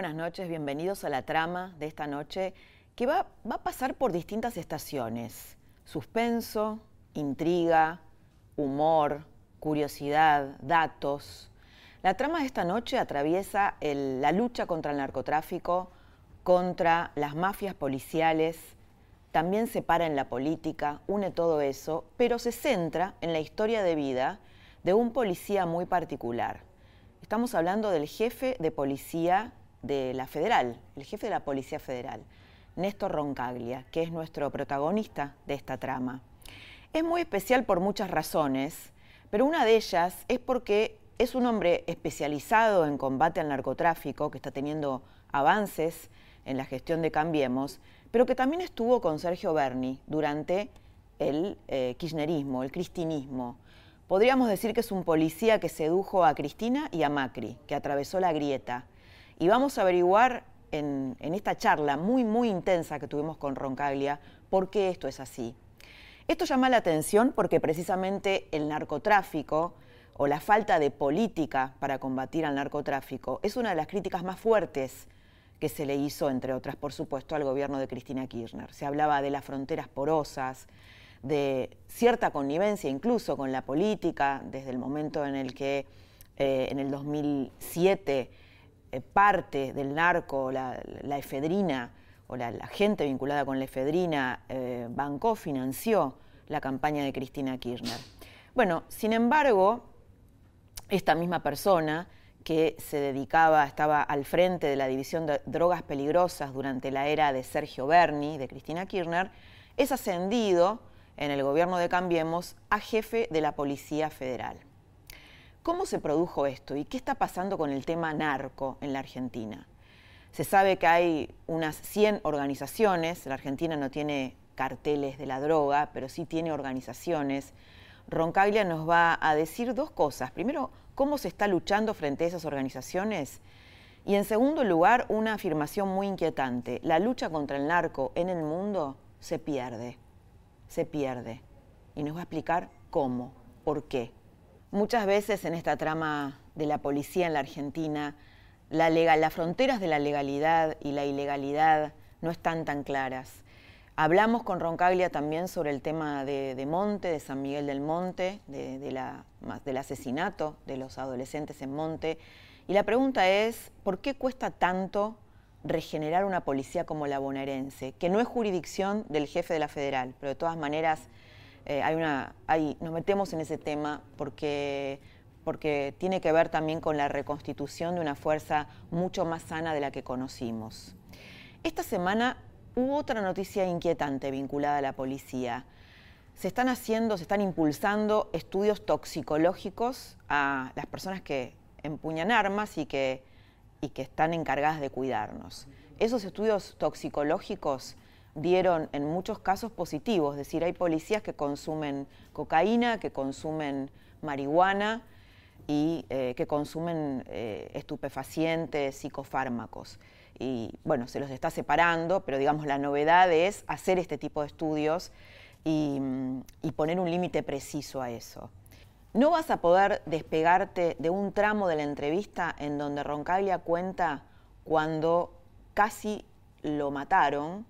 Buenas noches, bienvenidos a la trama de esta noche que va, va, a pasar por distintas estaciones. Suspenso, intriga, humor, curiosidad, datos. La trama de esta noche atraviesa la lucha contra el narcotráfico, contra las mafias policiales, también se para en la política, une todo eso, pero se centra en la historia de vida de un policía muy particular Estamos hablando del jefe de policía de la federal, el jefe de la Policía Federal, Néstor Roncaglia, que es nuestro protagonista de esta trama. Es muy especial por muchas razones, pero una de ellas es porque es un hombre especializado en combate al narcotráfico, que está teniendo avances en la gestión de Cambiemos, pero que también estuvo con Sergio Berni durante el eh, kirchnerismo, el cristinismo, Podríamos decir que es un policía que sedujo a Cristina y a Macri, que atravesó la grieta. Y vamos a averiguar en, esta charla muy, muy intensa que tuvimos con Roncaglia por qué esto es así. Esto llama la atención porque precisamente el narcotráfico o la falta de política para combatir al narcotráfico es una de las críticas más fuertes que se le hizo, entre otras, por supuesto, al gobierno de Cristina Kirchner. Se hablaba de las fronteras porosas, de cierta connivencia incluso con la política, desde el momento en el que eh, en el 2007 eh, parte del narco, la, efedrina o la, gente vinculada con la efedrina, eh, bancó, financió la campaña de Cristina Kirchner. Bueno, sin embargo, esta misma persona que se dedicaba, estaba al frente de la división de drogas peligrosas durante la era de Sergio Berni, de Cristina Kirchner, es ascendido en el gobierno de Cambiemos a jefe de la Policía Federal. ¿Cómo se produjo esto y qué está pasando con el tema narco en la Argentina? Se sabe que hay unas 100 organizaciones, la Argentina no tiene carteles de la droga, pero sí tiene organizaciones. Roncaglia nos va a decir dos cosas. Primero, cómo se está luchando frente a esas organizaciones. Y en segundo lugar, una afirmación muy inquietante. La lucha contra el narco en el mundo se pierde se pierde. Y nos va a explicar cómo, por qué. Muchas veces en esta trama de la policía en la Argentina, la las fronteras de la legalidad y la ilegalidad no están tan claras. Hablamos con Roncaglia también sobre el tema de, Monte, de San Miguel del Monte, de, la, del asesinato de los adolescentes en Monte. Y la pregunta es, ¿por qué cuesta tanto regenerar una policía como la bonaerense, que no es jurisdicción del jefe de la federal, pero de todas maneras eh, hay una, nos metemos en ese tema porque, porque tiene que ver también con la reconstitución de una fuerza mucho más sana de la que conocimos. Esta semana hubo otra noticia inquietante vinculada a la policía. Se están haciendo, se están impulsando estudios toxicológicos a las personas que empuñan armas y que y que están encargadas de cuidarnos. Esos estudios toxicológicos dieron en muchos casos positivos, es decir, hay policías que consumen cocaína, que consumen marihuana y eh, que consumen eh, estupefacientes, psicofármacos. Y bueno, se los está separando, pero digamos la novedad es hacer este tipo de estudios y poner un límite preciso a eso. No vas a poder despegarte de un tramo de la entrevista en donde Roncaglia cuenta cuando casi lo mataron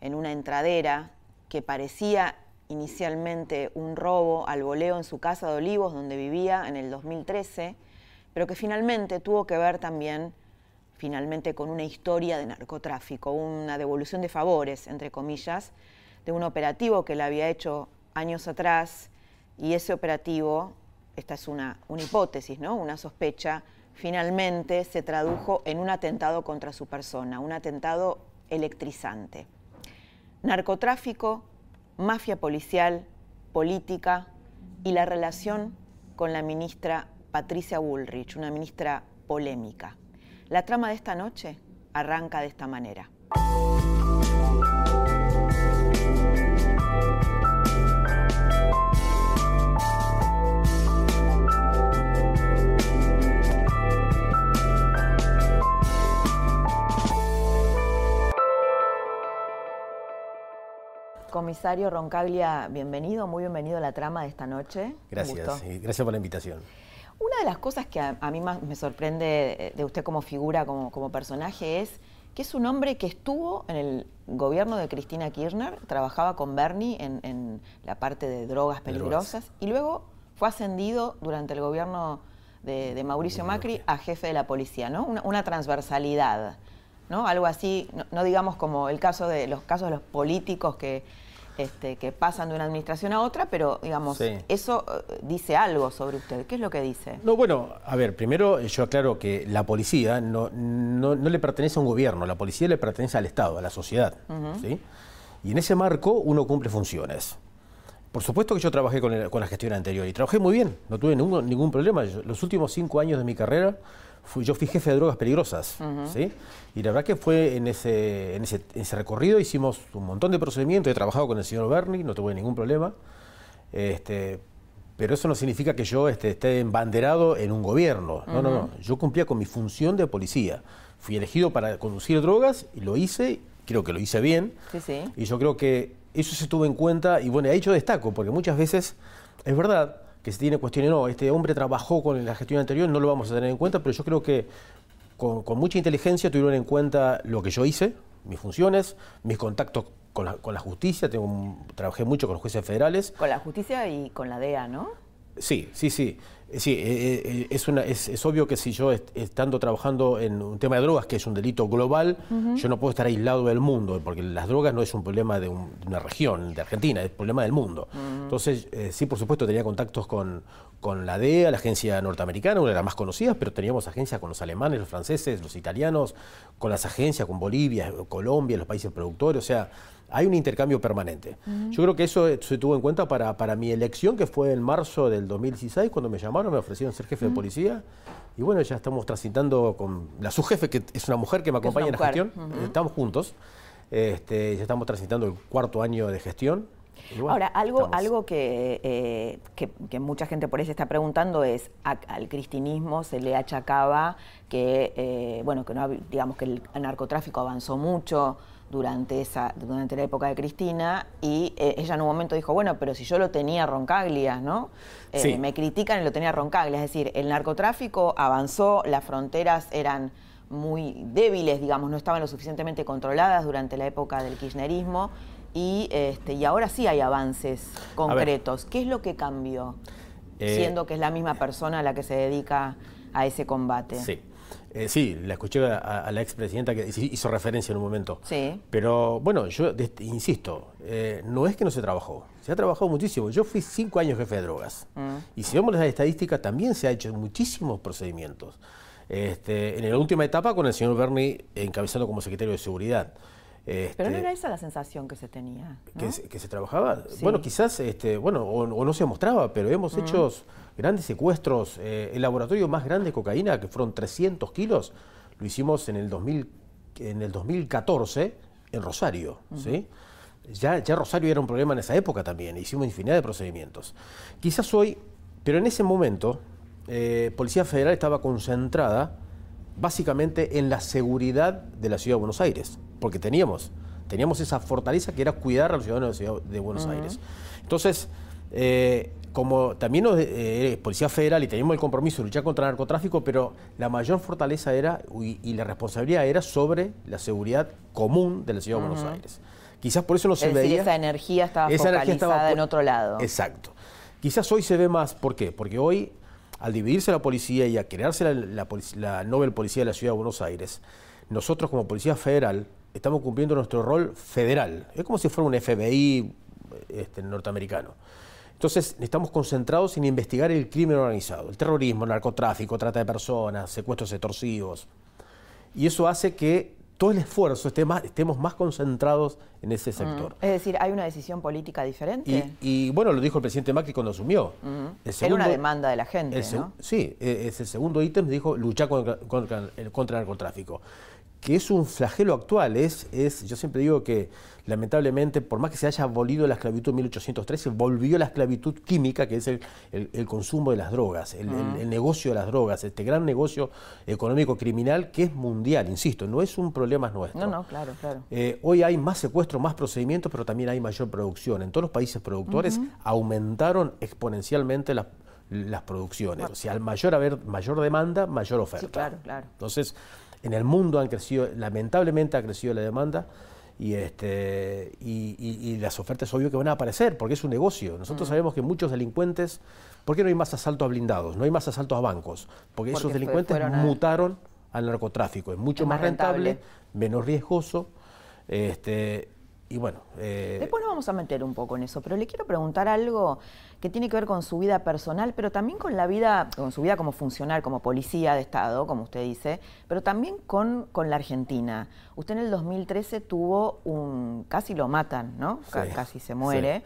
en una entradera que parecía inicialmente un robo al voleo en su casa de Olivos donde vivía en el 2013, pero que finalmente tuvo que ver también finalmente con una historia de narcotráfico, una devolución de favores, entre comillas, de un operativo que le había hecho años atrás y ese operativo esta es una, hipótesis, ¿no? una sospecha, finalmente se tradujo en un atentado contra su persona, un atentado electrizante. Narcotráfico, mafia policial, política, y la relación con la ministra Patricia Bullrich, una ministra polémica. La trama de esta noche arranca de esta manera. Comisario Roncaglia, bienvenido, muy bienvenido a la trama de esta noche. Gracias, y gracias por la invitación. Una de las cosas que a, mí más me sorprende de usted como figura, como, como, personaje, es que es un hombre que estuvo en el gobierno de Cristina Kirchner, trabajaba con Bernie en, la parte de drogas peligrosas y luego fue ascendido durante el gobierno de, Mauricio Macri a jefe de la policía, ¿no? Una, transversalidad. ¿no? Algo así, no, digamos como el caso de los casos de los políticos que este, que pasan de una administración a otra, pero digamos, eso eh, dice algo sobre usted. ¿Qué es lo que dice? No, bueno, a ver, primero yo aclaro que la policía no, no, le pertenece a un gobierno, la policía le pertenece al Estado, a la sociedad. ¿sí? Y en ese marco uno cumple funciones. Por supuesto que yo trabajé con, la gestión anterior y trabajé muy bien, no tuve ningún, ningún problema. los últimos cinco años de mi carrera yo fui jefe de drogas peligrosas, ¿sí? Y la verdad que fue en ese, en ese, recorrido hicimos un montón de procedimientos, he trabajado con el señor Bernie, no tuve ningún problema, este, pero eso no significa que yo este, esté embanderado en un gobierno, no, no, no, yo cumplía con mi función de policía, fui elegido para conducir drogas y lo hice, creo que lo hice bien, sí, sí. y yo creo que eso se tuvo en cuenta, y bueno, ahí yo destaco, porque muchas veces, es verdad, que se tiene cuestiones, no, este hombre trabajó con la gestión anterior, no lo vamos a tener en cuenta, pero yo creo que con, mucha inteligencia tuvieron en cuenta lo que yo hice, mis funciones, mis contactos con la, con la justicia, tengo, trabajé mucho con los jueces federales. Con la justicia y con la DEA, ¿no? Sí, sí, sí. Sí, eh, eh, es, una, es, obvio que si yo estando trabajando en un tema de drogas, que es un delito global, yo no puedo estar aislado del mundo, porque las drogas no es un problema de, una región, de Argentina, es un problema del mundo. Entonces, eh, sí, por supuesto, tenía contactos con, con la DEA, la agencia norteamericana, una de las más conocidas, pero teníamos agencias con los alemanes, los franceses, los italianos, con las agencias, con Bolivia, Colombia, los países productores, o sea, hay un intercambio permanente. Yo creo que eso se tuvo en cuenta para, para, mi elección, que fue en marzo del 2016, cuando me llamaron, me ofrecieron ser jefe de policía. Y bueno, ya estamos transitando con la subjefe, que es una mujer que me acompaña en la gestión. Estamos juntos. Este, ya estamos transitando el cuarto año de gestión. Ahora, algo, algo eh, que, que, mucha gente por ahí se está preguntando es, al cristinismo se le achacaba que, eh, bueno, que no, digamos que el narcotráfico avanzó mucho, durante, esa, durante la época de Cristina y eh, ella en un momento dijo, bueno, pero si yo lo tenía Roncaglia, ¿no? Eh, me critican y lo tenía Roncaglia, es decir, el narcotráfico avanzó, las fronteras eran muy débiles, digamos, no estaban lo suficientemente controladas durante la época del kirchnerismo y, este, y ahora sí hay avances concretos. ¿Qué es lo que cambió? Eh, siendo que es la misma persona a la que se dedica a ese combate. Sí. Eh, sí, la escuché a, la expresidenta que hizo referencia en un momento. Sí. Pero bueno, yo insisto, eh, no es que no se trabajó, se ha trabajado muchísimo. Yo fui cinco años jefe de drogas. Mm. Y si vemos las estadísticas, también se ha hecho muchísimos procedimientos. Este, en la última etapa con el señor Bernie encabezando como secretario de Seguridad. Este, pero no era esa la sensación que se tenía. Que, se, trabajaba. Bueno, quizás, este, bueno, o, no se mostraba, pero hemos mm. hecho grandes secuestros. Eh, el laboratorio más grande de cocaína, que fueron 300 kilos, lo hicimos en el, 2000, en el 2014 en Rosario. ¿sí? Ya, ya Rosario era un problema en esa época también, hicimos infinidad de procedimientos. Quizás hoy, pero en ese momento, eh, Policía Federal estaba concentrada básicamente en la seguridad de la ciudad de Buenos Aires, porque teníamos, teníamos esa fortaleza que era cuidar a los ciudadanos de la ciudad de Buenos Aires. Entonces, eh, como también eh, Policía Federal y teníamos el compromiso de luchar contra el narcotráfico, pero la mayor fortaleza era y, la responsabilidad era sobre la seguridad común de la ciudad de Buenos Aires. Quizás por eso no se es veía. esa energía estaba focalizada en otro lado. Exacto. Quizás hoy se ve más, ¿por qué? Porque hoy, al dividirse la policía y a crearse la, la, la Nobel Policía de la Ciudad de Buenos Aires, nosotros como Policía Federal estamos cumpliendo nuestro rol federal. Es como si fuera un FBI este, norteamericano. Entonces, estamos concentrados en investigar el crimen organizado, el terrorismo, el narcotráfico, trata de personas, secuestros extorsivos. Y eso hace que todo el esfuerzo esté más, estemos más concentrados en ese sector. Es decir, ¿hay una decisión política diferente? Y, bueno, lo dijo el presidente Macri cuando asumió. Era una demanda de la gente, ¿no? Sí, e, es el segundo ítem, dijo luchar contra, contra, contra el narcotráfico que es un flagelo actual. Es, es, yo siempre digo que lamentablemente, por más que se haya abolido la esclavitud en 1813, volvió la esclavitud química, que es el, el, consumo de las drogas, el, el, negocio de las drogas, este gran negocio económico criminal que es mundial, insisto, no es un problema nuestro. No, no, claro, claro. Eh, hoy hay más secuestros, más procedimientos, pero también hay mayor producción. En todos los países productores aumentaron exponencialmente las las producciones. O sea, al mayor haber mayor demanda, mayor oferta. Sí, claro, claro. Entonces, en el mundo han crecido, lamentablemente ha crecido la demanda y, este, y, las ofertas obvio que van a aparecer porque es un negocio. Nosotros mm. sabemos que muchos delincuentes, ¿por qué no hay más asaltos a blindados? No hay más asaltos a bancos, porque, esos delincuentes mutaron al narcotráfico. Es mucho más rentable, menos riesgoso. Este, y bueno. Eh, Después nos vamos a meter un poco en eso, pero le quiero preguntar algo que tiene que ver con su vida personal, pero también con la vida, con su vida como funcional, como policía de Estado, como usted dice, pero también con, con la Argentina. Usted en el 2013 tuvo un, casi lo matan, ¿no? casi se muere.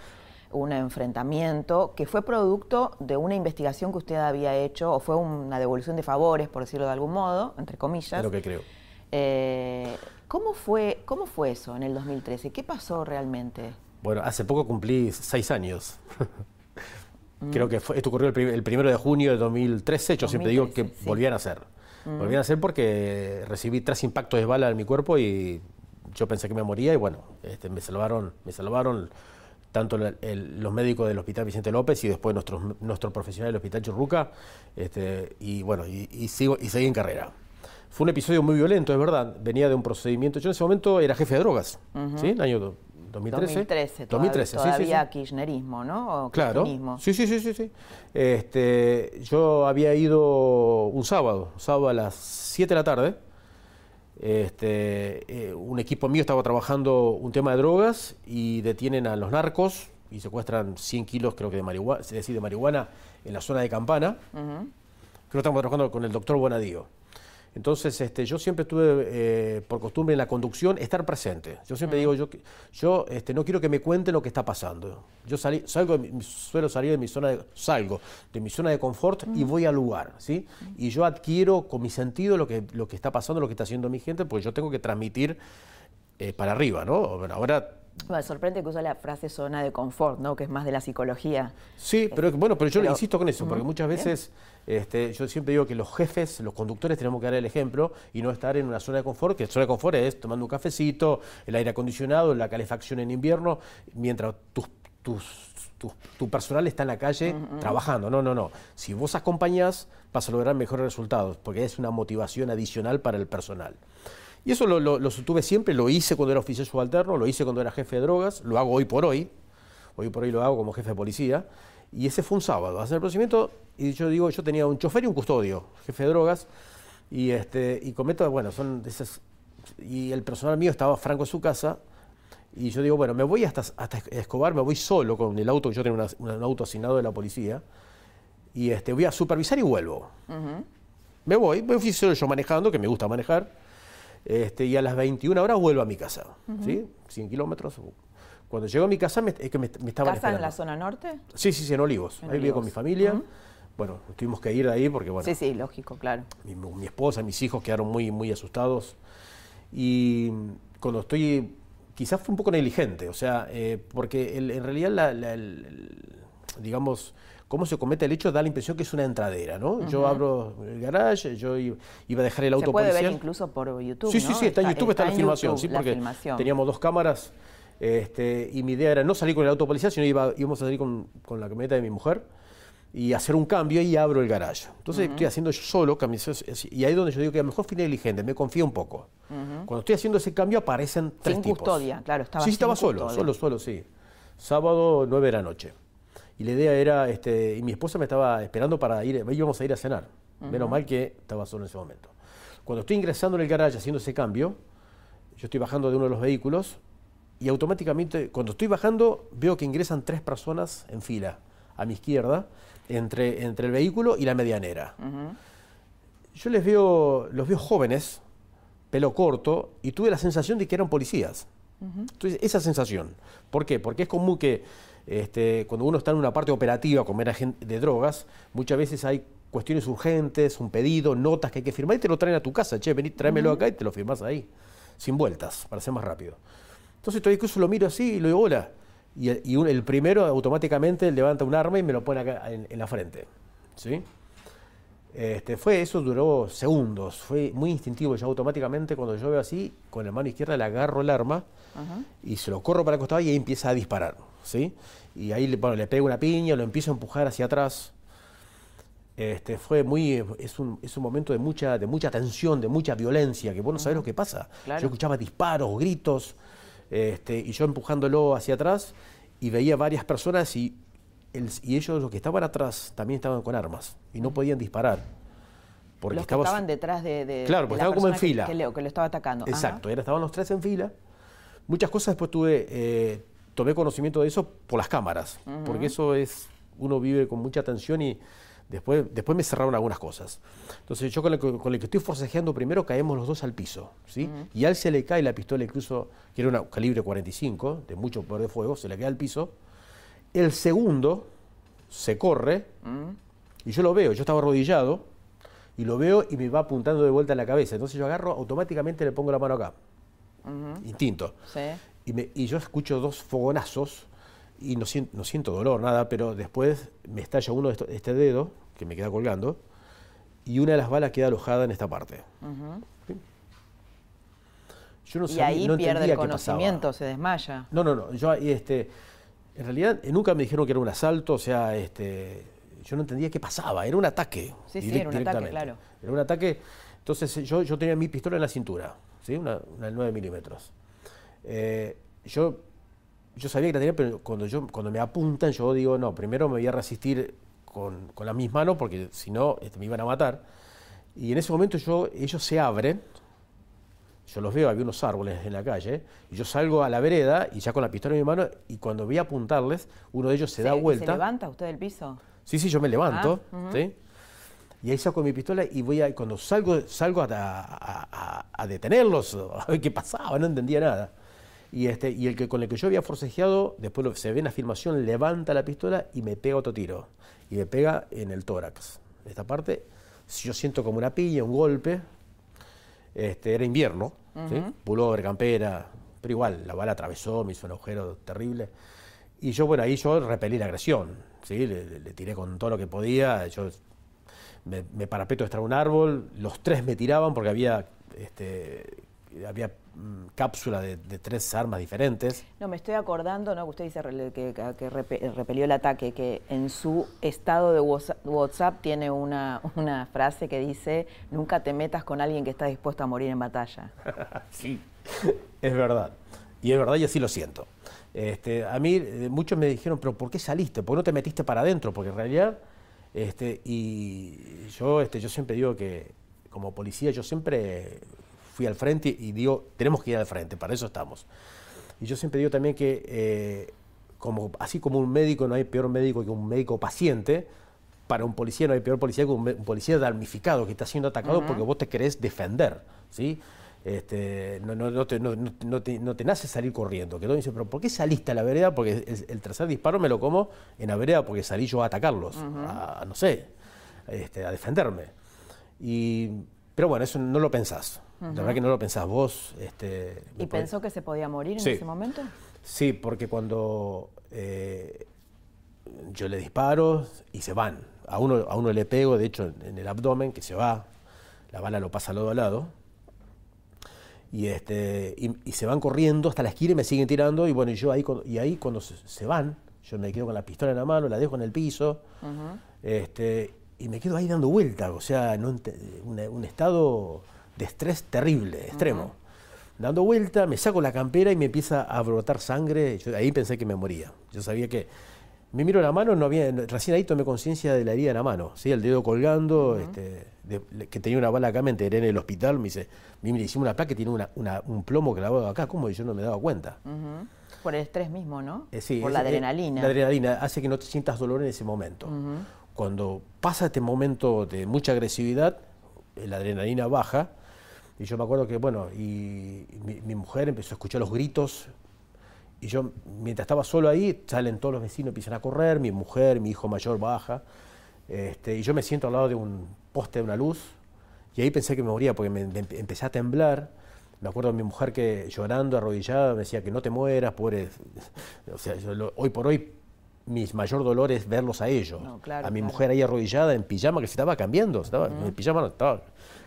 un enfrentamiento que fue producto de una investigación que usted había hecho, o fue una devolución de favores, por decirlo de algún modo, entre comillas. Es lo que creo. Eh, ¿Cómo fue, ¿Cómo fue eso en el 2013? ¿Qué pasó realmente? Bueno, hace poco cumplí seis años. Creo que esto ocurrió el, primero de junio de 2013. Yo siempre digo que volvían a ser. Volvían a ser porque recibí tres impactos de bala en mi cuerpo y yo pensé que me moría y bueno, este, me salvaron, me salvaron tanto los médicos del Hospital Vicente López y después nuestros, nuestro profesional del Hospital Churruca, este, y bueno, y, sigo, y seguí en carrera. Fue un episodio muy violento, es verdad. Venía de un procedimiento. Yo en ese momento era jefe de drogas, ¿sí? En el año 2013. 2013, 2013 todavía, sí, kirchnerismo, ¿no? claro. Sí, sí, sí, sí. sí. Este, yo había ido un sábado, sábado a las 7 de la tarde. Este, eh, un equipo mío estaba trabajando un tema de drogas y detienen a los narcos y secuestran 100 kilos, creo que de marihuana, de marihuana en la zona de Campana. Creo que estamos trabajando con el doctor Bonadío. Entonces, este, yo siempre tuve eh, por costumbre en la conducción estar presente. Yo siempre digo, yo, yo este, no quiero que me cuenten lo que está pasando. Yo salí, salgo, suelo salir de mi zona de, salgo de mi zona de confort y voy al lugar, ¿sí? Y yo adquiero con mi sentido lo que, lo que está pasando, lo que está haciendo mi gente, porque yo tengo que transmitir eh, para arriba, ¿no? ahora me sorprende que usa la frase zona de confort, ¿no? Que es más de la psicología. Sí, pero bueno, pero yo insisto con eso, porque muchas veces este, yo siempre digo que los jefes, los conductores tenemos que dar el ejemplo y no estar en una zona de confort, que zona de confort es tomando un cafecito, el aire acondicionado, la calefacción en invierno, mientras tus, tu personal está en la calle trabajando. No, no, no. Si vos acompañás, vas a lograr mejores resultados, porque es una motivación adicional para el personal. Y eso lo, lo, tuve siempre, lo hice cuando era oficial subalterno, lo hice cuando era jefe de drogas, lo hago hoy por hoy, hoy por hoy lo hago como jefe de policía, y ese fue un sábado, hacer el procedimiento, y yo digo, yo tenía un chofer y un custodio, jefe de drogas, y este y cometo, bueno, son esas, y el personal mío estaba franco en su casa, y yo digo, bueno, me voy hasta, hasta Escobar, me voy solo con el auto, yo tengo un auto asignado de la policía, y este, voy a supervisar y vuelvo. Me voy, me fui solo yo manejando, que me gusta manejar, este, y a las 21 horas vuelvo a mi casa, ¿sí? 100 kilómetros. Cuando llego a mi casa me, es que me, me estaban ¿Casa en la zona norte? Sí, sí, sí, en Olivos. ahí vivo con mi familia. Bueno, tuvimos que ir de ahí porque, bueno... Sí, sí, lógico, claro. Mi, esposa, mis hijos quedaron muy, muy asustados. Y cuando estoy... Quizás fue un poco negligente, o sea, eh, porque en realidad, la, digamos, cómo se comete el hecho da la impresión que es una entradera, ¿no? Yo abro el garage, yo iba a dejar el auto Se puede ver incluso por YouTube, Sí, sí, sí, está en YouTube, está, la filmación, sí, porque teníamos dos cámaras este, y mi idea era no salir con el auto policial, sino iba, íbamos a salir con, la camioneta de mi mujer y hacer un cambio y abro el garage. Entonces estoy haciendo yo solo, y ahí es donde yo digo que a lo mejor fui negligente, me confío un poco. Cuando estoy haciendo ese cambio aparecen tres sin custodia, claro, estaba Sí, estaba solo, solo, solo, sí. Sábado, nueve de la noche. Y la idea era, este, y mi esposa me estaba esperando para ir, íbamos a ir a cenar. Menos mal que estaba solo en ese momento. Cuando estoy ingresando en el garaje haciendo ese cambio, yo estoy bajando de uno de los vehículos y automáticamente, cuando estoy bajando, veo que ingresan tres personas en fila a mi izquierda, entre, entre el vehículo y la medianera. Yo les veo, los veo jóvenes, pelo corto, y tuve la sensación de que eran policías. Entonces, esa sensación. ¿Por qué? Porque es común que este, cuando uno está en una parte operativa, como era de drogas, muchas veces hay cuestiones urgentes, un pedido, notas que hay que firmar y te lo traen a tu casa. Che, vení, tráemelo acá y te lo firmas ahí, sin vueltas, para ser más rápido. Entonces, todo eso lo miro así y lo digo, hola. Y, el primero automáticamente levanta un arma y me lo pone acá en, la frente. ¿Sí? Este, fue eso, duró segundos, fue muy instintivo. Yo automáticamente cuando yo veo así, con la mano izquierda le agarro el arma y se lo corro para el costado y ahí empieza a disparar. ¿sí? Y ahí le pego una piña, lo empiezo a empujar hacia atrás. Este, fue muy, es un, es un momento de mucha, de mucha tensión, de mucha violencia, que vos no sabés lo que pasa. Yo escuchaba disparos, gritos, este, y yo empujándolo hacia atrás y veía varias personas y, y ellos los que estaban atrás también estaban con armas y no podían disparar. Porque los que estaban detrás de, Claro, porque estaban como en fila. Que, que, lo estaba atacando. Exacto, estaban los tres en fila. Muchas cosas después tuve, eh, tomé conocimiento de eso por las cámaras, porque eso es, uno vive con mucha tensión y Después, después me cerraron algunas cosas. Entonces yo con el, con el que estoy forcejeando primero caemos los dos al piso, ¿sí? Y a él se le cae la pistola incluso, que era una calibre 45, de mucho poder de fuego, se le cae al piso. El segundo se corre y yo lo veo, yo estaba arrodillado y lo veo y me va apuntando de vuelta en la cabeza. Entonces yo agarro, automáticamente le pongo la mano acá. Instinto. Y, me, y yo escucho dos fogonazos y no siento, no siento dolor, nada, pero después me estalla uno de este dedo, que me queda colgando, y una de las balas queda alojada en esta parte. Yo no y ahí pierde el conocimiento, se desmaya. No, no, no. Yo, este, en realidad nunca me dijeron que era un asalto, o sea, este, yo no entendía qué pasaba. Era un ataque. Sí, sí, era un ataque, claro. Era un ataque. Entonces yo, yo tenía mi pistola en la cintura, ¿sí? una, una 9 milímetros. Eh, yo yo sabía que la tenía, pero cuando, yo, cuando me apuntan, yo digo, no, primero me voy a resistir con, con las mis manos, porque si no, este, me iban a matar. Y en ese momento yo, ellos se abren, yo los veo, había unos árboles en la calle, y yo salgo a la vereda y ya con la pistola en mi mano, y cuando voy a apuntarles, uno de ellos se, da vuelta. ¿Se levanta usted del piso? Sí, sí, yo me levanto, ah, ¿sí? Y ahí saco mi pistola y voy a, cuando salgo, salgo a, a, a detenerlos, a ver qué pasaba, no entendía nada. Y, este, y el que con el que yo había forcejeado, después lo, se ve en la filmación, levanta la pistola y me pega otro tiro. Y me pega en el tórax. Esta parte, yo siento como una piña, un golpe. Este, era invierno, uh pullover, campera, pero igual, la bala atravesó, me hizo un agujero terrible. Y yo, bueno, ahí yo repelí la agresión, ¿sí? le, tiré con todo lo que podía, yo me, me parapeto extra un árbol, los tres me tiraban porque había este, había mm, cápsula de, tres armas diferentes. No, me estoy acordando, ¿no? Usted dice que, repelió el ataque, que en su estado de WhatsApp tiene una, una frase que dice, nunca te metas con alguien que está dispuesto a morir en batalla. sí, es verdad. Y es verdad y así lo siento. Este, a mí eh, muchos me dijeron, pero ¿por qué saliste? ¿Por qué no te metiste para adentro? Porque en realidad, este, y yo, este, yo siempre digo que como policía yo siempre fui al frente y digo, tenemos que ir al frente, para eso estamos. Y yo siempre digo también que, eh, como, así como un médico no hay peor médico que un médico paciente, para un policía no hay peor policía que un, policía damnificado que está siendo atacado porque vos te querés defender, ¿sí? Este, no, no, no, te, no, te, nace salir corriendo. Que todo dice, pero ¿por qué saliste a la vereda? Porque el, tercer disparo me lo como en la vereda porque salí yo a atacarlos, a, no sé, este, a defenderme. Y, pero bueno, eso no lo pensás. La verdad que no lo pensás vos. Este, ¿Y pensó que se podía morir en ese momento? Sí, porque cuando eh, yo le disparo y se van. A uno, a uno le pego, de hecho, en el abdomen, que se va. La bala lo pasa lado a lado. Y, este, y, se van corriendo hasta la esquina y me siguen tirando. Y bueno, y yo ahí, y ahí cuando se, van, yo me quedo con la pistola en la mano, la dejo en el piso. este, y me quedo ahí dando vuelta. O sea, no, un estado de estrés terrible, extremo. Dando vuelta, me saco la campera y me empieza a brotar sangre. Yo ahí pensé que me moría. Yo sabía que. Me miro la mano, no había, recién ahí tomé conciencia de la herida en la mano, ¿sí? el dedo colgando, este, que tenía una bala acá, me enteré en el hospital, me dice, me hicimos una placa que tiene una, un plomo clavado acá, ¿cómo? Y yo no me daba cuenta. Por el estrés mismo, ¿no? Eh, sí, Por la adrenalina. la adrenalina hace que no te sientas dolor en ese momento. Cuando pasa este momento de mucha agresividad, la adrenalina baja, Y yo me acuerdo que, bueno, y mi, mi mujer empezó a escuchar los gritos y yo, mientras estaba solo ahí, salen todos los vecinos, empiezan a correr, mi mujer, mi hijo mayor baja, este, y yo me siento al lado de un poste de una luz, y ahí pensé que me moría porque me, me empecé a temblar. Me acuerdo de mi mujer que llorando, arrodillada, me decía que no te mueras, pobre. O sea, yo lo- hoy por hoy, mi mayor dolor es verlos a ellos. No, claro, a mi claro. mujer ahí arrodillada en pijama, que se estaba cambiando, estaba, en pijama no, estaba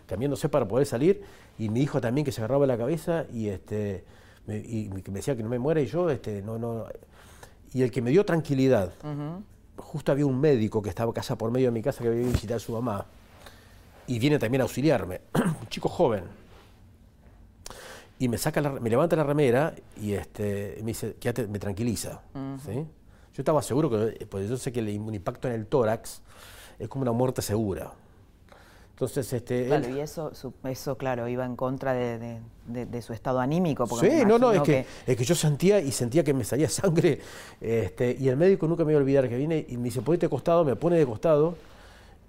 cambiándose para poder salir, y mi hijo también que se agarraba la cabeza y este me, y me- decía que no me muera y yo este no no y el que me dio tranquilidad. Justo había un médico que estaba casa por medio de mi casa que había ido a visitar a su mamá. Y viene también a auxiliarme un chico joven. Y me saca la- me levanta la remera y este me dice quédate me tranquiliza ¿sí? yo estaba seguro que pues yo sé que el- un impacto en el tórax es como una muerte segura entonces este él- Claro, y eso, su- eso, claro, iba en contra de, de- de- de su estado anímico. porque Sí, no, no, es que, es que yo sentía y sentía que me salía sangre. Este, y el médico nunca me iba a olvidar que viene y me dice, ponete de costado, me pone de costado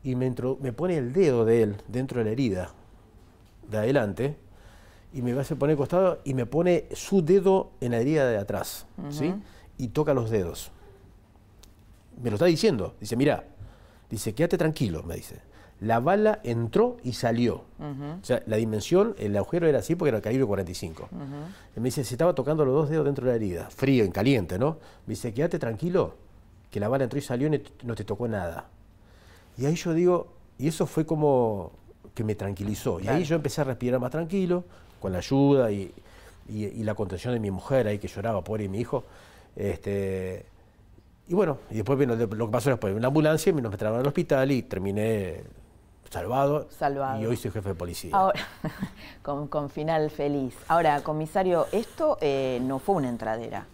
y me, intro- me pone el dedo de él dentro de la herida, de adelante, y me hace poner de costado y me pone su dedo en la herida de atrás, ¿sí? Y toca los dedos. Me lo está diciendo. Dice, mira, dice, quédate tranquilo, me dice. La bala entró y salió. O sea, la dimensión, el agujero era así porque era calibre 45. Y me dice, se estaba tocando los dos dedos dentro de la herida, frío, en caliente, ¿no? Me dice, quédate tranquilo, que la bala entró y salió y no te tocó nada. Y ahí yo digo, y eso fue como que me tranquilizó. Y ahí yo empecé a respirar más tranquilo, con la ayuda y, y- y la contención de mi mujer ahí que lloraba, pobre y mi hijo. Este, y bueno, y después vino lo que pasó después, una ambulancia, me nos trajeron al hospital y terminé salvado. Salvado. Y hoy soy jefe de policía. Ahora, con, con final feliz. Ahora, comisario, esto eh, no fue una entradera.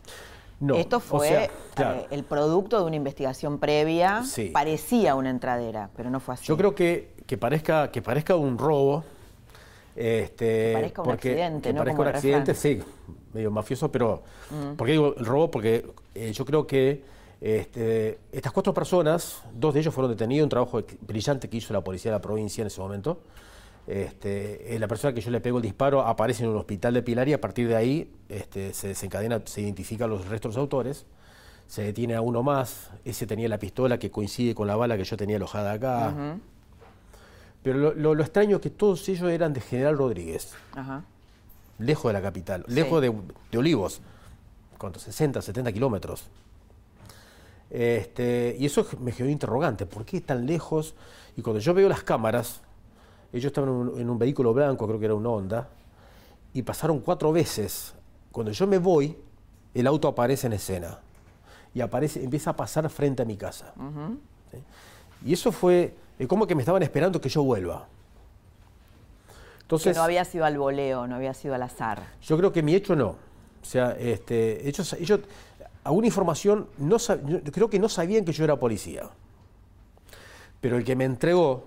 No, Esto o fue eh, el producto de una investigación previa. Sí. Parecía una entradera, pero no fue así. Yo creo que, que, parezca, que parezca un robo. Este, Que parezca un porque- accidente, que ¿no? parezca Como un accidente, refrán. sí, medio mafioso, pero. ¿Por qué digo el robo? Porque eh, yo creo que este, estas cuatro personas, dos de ellos fueron detenidos, un trabajo brillante que hizo la policía de la provincia en ese momento. Este, eh, la persona que yo le pego el disparo aparece en un hospital de Pilar y a partir de ahí este, se desencadena, se identifican los restos de los autores. Se detiene a uno más, ese tenía la pistola que coincide con la bala que yo tenía alojada acá. Pero lo, lo- lo extraño es que todos ellos eran de General Rodríguez, lejos de la capital, Sí. lejos de, de Olivos, ¿cuánto? 60, 70 kilómetros. Este, y eso me quedó interrogante, ¿por qué tan lejos? Y cuando yo veo las cámaras, ellos estaban en un, en un vehículo blanco, creo que era un Honda, y pasaron cuatro veces. Cuando yo me voy, el auto aparece en escena y aparece, empieza a pasar frente a mi casa. ¿sí? Y eso fue eh, como que me estaban esperando que yo vuelva. Que Entonces, no había sido al voleo, no había sido al azar. yo creo que mi hecho no. O sea, este, ellos, ellos, alguna información, no, yo creo que no sabían que yo era policía. Pero el que me entregó,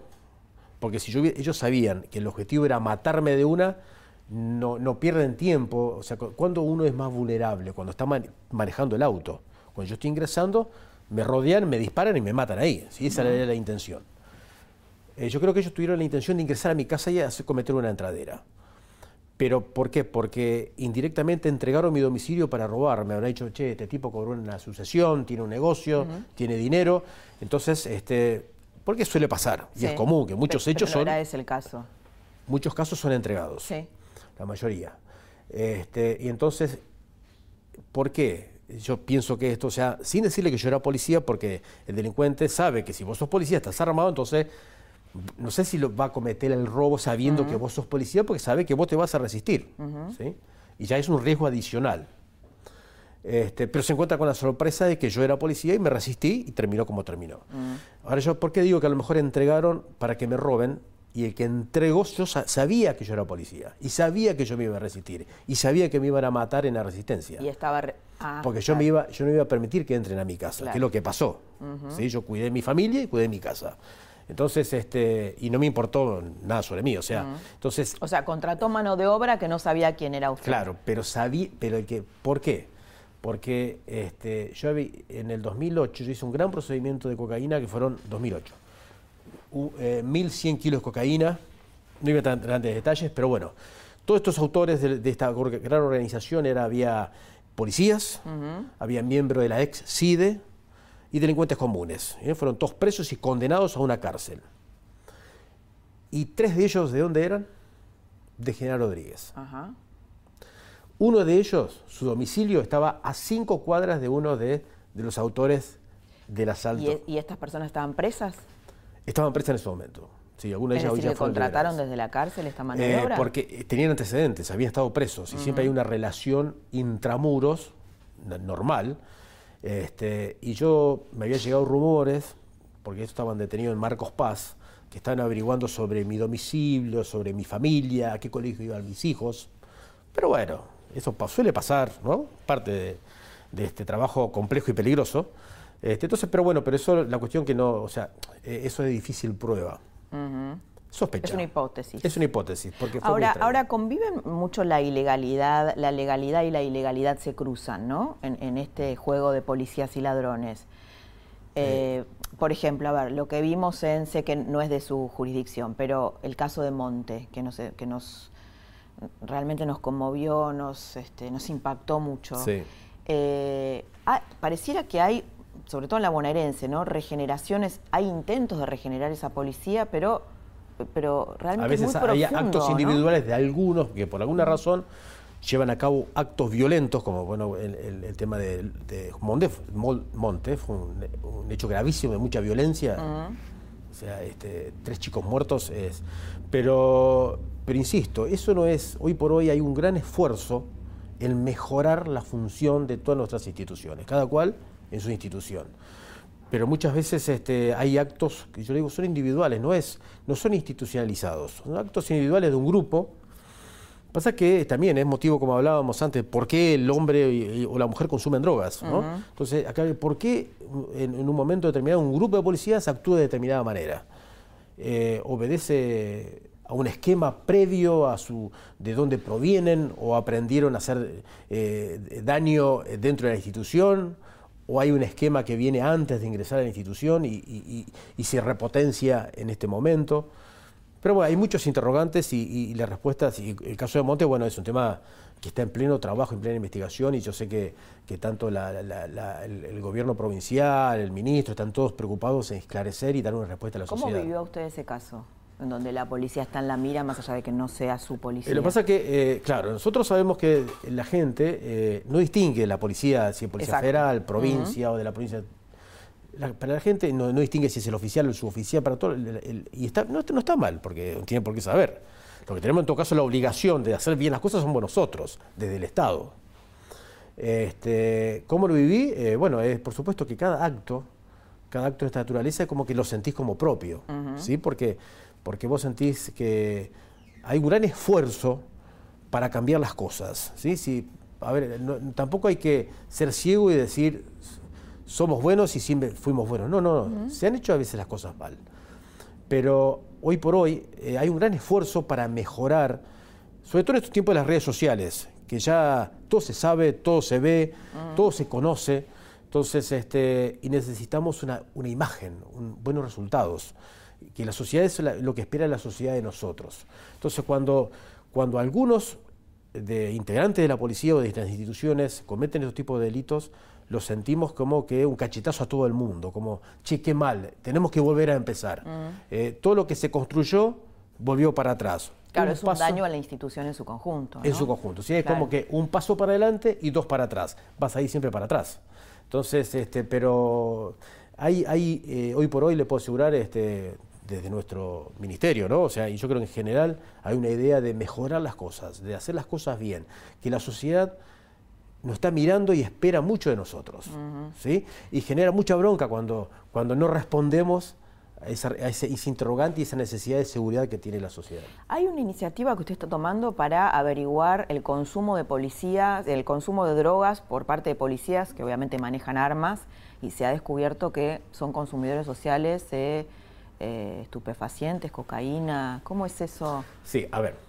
porque si ellos sabían que el objetivo era matarme de una, no, no pierden tiempo. O sea, cu- cuando uno es más vulnerable, cuando está man- manejando el auto. Cuando yo estoy ingresando, me rodean, me disparan y me matan ahí. Esa era la intención. Eh, yo creo que ellos tuvieron la intención de ingresar a mi casa y hacer cometer una entradera. ¿Pero por qué? Porque indirectamente entregaron mi domicilio para robarme. Habrán dicho, che, este tipo cobró una sucesión, tiene un negocio, tiene dinero. Entonces, este, porque suele pasar. Y es común que muchos Pero- hechos pero son, no era ese el caso. muchos casos son entregados. Sí. La mayoría. Este, y entonces, ¿por qué? Yo pienso que esto, o sea, sin decirle que yo era policía, porque el delincuente sabe que si vos sos policía, estás armado, entonces no sé si lo va a cometer el robo sabiendo que vos sos policía, porque sabe que vos te vas a resistir. ¿sí? Y ya es un riesgo adicional. Este, pero se encuentra con la sorpresa de que yo era policía y me resistí y terminó como terminó. Ahora yo, ¿por qué digo que a lo mejor entregaron para que me roben? Y el que entregó, yo sa- sabía que yo era policía y sabía que yo me iba a resistir y sabía que me iban a matar en la resistencia. Y estaba... re- ah, Porque yo, me iba, yo no iba a permitir que entren a mi casa, Claro. que es lo que pasó. ¿sí? Yo cuidé mi familia y cuidé mi casa. Entonces, este, y no me importó nada sobre mí. O sea, entonces, O sea, contrató mano de obra que no sabía quién era usted. Claro, pero sabía, pero el que, ¿por qué? Porque este, yo en el 2008 yo hice un gran procedimiento de cocaína que fueron 2008. U- eh, 1.100 kilos de cocaína, no iba a en grandes detalles, pero bueno, todos estos autores de, esta gran organización era, había policías, había miembros de la ex CIDE y delincuentes comunes. ¿eh? Fueron todos presos y condenados a una cárcel. Y tres de ellos, ¿de dónde eran? De General Rodríguez. Uno de ellos, su domicilio estaba a cinco cuadras de uno de, los autores del asalto. ¿Y, ¿Y, estas personas estaban presas? Estaban presas en ese momento. Sí, algunas de ellas decir, contrataron desde la cárcel esta maniobra? Eh, porque tenían antecedentes, habían estado presos y siempre hay una relación intramuros normal. Este, y yo me había llegado rumores, porque estaban detenidos en Marcos Paz, que estaban averiguando sobre mi domicilio, sobre mi familia, a qué colegio iban mis hijos. Pero bueno, eso suele pasar, ¿no? Parte de, este trabajo complejo y peligroso. Este, entonces, pero bueno, pero eso la cuestión que no, o sea, eh, eso es difícil prueba. Sospecha. Es una hipótesis. Es una hipótesis. Porque ahora, ahora conviven mucho la ilegalidad, la legalidad y la ilegalidad se cruzan, ¿no? En, este juego de policías y ladrones. Eh, por ejemplo, a ver, lo que vimos en, sé que no es de su jurisdicción, pero el caso de Monte, que nos, que nos realmente nos conmovió, nos, este, nos impactó mucho. Eh, ah, pareciera que hay sobre todo en la bonaerense, ¿no? Regeneraciones, hay intentos de regenerar esa policía, pero, pero realmente a veces hay actos individuales de algunos que por alguna razón llevan a cabo actos violentos, como bueno el, tema de, Monte, Monte, fue un, hecho gravísimo de mucha violencia. O sea, este, tres chicos muertos es. Pero, pero insisto, eso no es. Hoy por hoy hay un gran esfuerzo en mejorar la función de todas nuestras instituciones. Cada cual en su institución. Pero muchas veces este, hay actos que yo digo son individuales, no, es, no son institucionalizados, son actos individuales de un grupo. Pasa que también es motivo, como hablábamos antes, por qué el hombre o la mujer consumen drogas. Entonces, acá, ¿por qué en, un momento determinado un grupo de policías actúa de determinada manera? Eh, obedece a un esquema previo a su de dónde provienen o aprendieron a hacer eh, daño dentro de la institución o hay un esquema que viene antes de ingresar a la institución y, se repotencia en este momento. Pero bueno, hay muchos interrogantes y, las respuestas, y el caso de Monte, bueno, es un tema que está en pleno trabajo, en plena investigación, y yo sé que, tanto el, gobierno provincial, el ministro, están todos preocupados en esclarecer y dar una respuesta a la sociedad. ¿Cómo vivió usted ese caso? En donde la policía está en la mira más allá de que no sea su policía. lo que pasa es que, eh, claro, nosotros sabemos que la gente eh, no distingue la policía, si es policía federal, provincia o de la provincia. para la gente no, distingue si es el oficial o el suboficial, para todo. y está, no, no, está mal, porque no tiene por qué saber. Lo que tenemos en todo caso la obligación de hacer bien las cosas somos nosotros, desde el Estado. Este, ¿Cómo lo viví? Eh, bueno, es por supuesto que cada acto, cada acto de esta naturaleza es como que lo sentís como propio, ¿sí? Porque porque vos sentís que hay un gran esfuerzo para cambiar las cosas. ¿sí? a ver, tampoco hay que ser ciego y decir somos buenos y siempre fuimos buenos. No, no, se han hecho a veces las cosas mal. Pero hoy por hoy eh, hay un gran esfuerzo para mejorar, sobre todo en estos tiempos de las redes sociales, que ya todo se sabe, todo se ve, todo se conoce. Entonces, este, y necesitamos una, una imagen, buenos resultados que la sociedad es lo que espera la sociedad de nosotros. Entonces, cuando, cuando algunos de integrantes de la policía o de estas instituciones cometen estos tipos de delitos, lo sentimos como que un cachetazo a todo el mundo, como, che, qué mal, tenemos que volver a empezar. Mm. Eh, todo lo que se construyó volvió para atrás. Claro, es un daño a la institución en su conjunto. En su conjunto, sí, es como que un paso para adelante y dos para atrás. Vas a ir siempre para atrás. Entonces, este, pero hay, hay eh, hoy por hoy le puedo asegurar, este, desde nuestro ministerio, ¿no? O sea, y yo creo que en general hay una idea de mejorar las cosas, de hacer las cosas bien, que la sociedad nos está mirando y espera mucho de nosotros, ¿sí? Y genera mucha bronca cuando, cuando no respondemos a, ese, interrogante y esa necesidad de seguridad que tiene la sociedad. Hay una iniciativa que usted está tomando para averiguar el consumo de policías, el consumo de drogas por parte de policías que obviamente manejan armas y se ha descubierto que son consumidores sociales de eh, estupefacientes, cocaína. ¿Cómo es eso? Sí, a ver.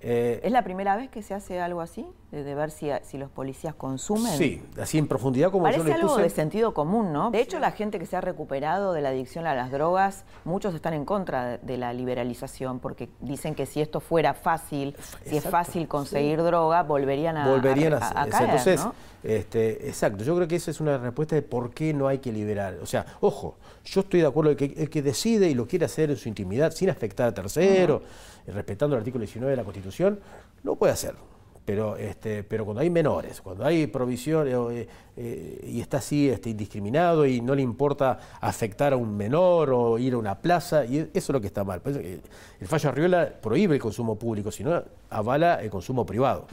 Eh, ¿Es la primera vez que se hace algo así? de, ver si, si, los policías consumen? Sí, así en profundidad como Parece yo le algo puse. de sentido común, ¿no? De hecho, la gente que se ha recuperado de la adicción a las drogas, muchos están en contra de, la liberalización, porque dicen que si esto fuera fácil, si es fácil conseguir droga, volverían a, volverían a, a, caer, Entonces, ¿no? este, exacto, yo creo que esa es una respuesta de por qué no hay que liberar. O sea, ojo, yo estoy de acuerdo que el que decide y lo quiere hacer en su intimidad, sin afectar a terceros, respetando el artículo 19 de la Constitución, lo puede hacer pero, este, pero cuando hay menores, cuando hay provisión eh, eh, y está así este, indiscriminado y no le importa afectar a un menor o ir a una plaza, y eso es lo que está mal. El fallo Arriola prohíbe el consumo público, sino avala el consumo privado.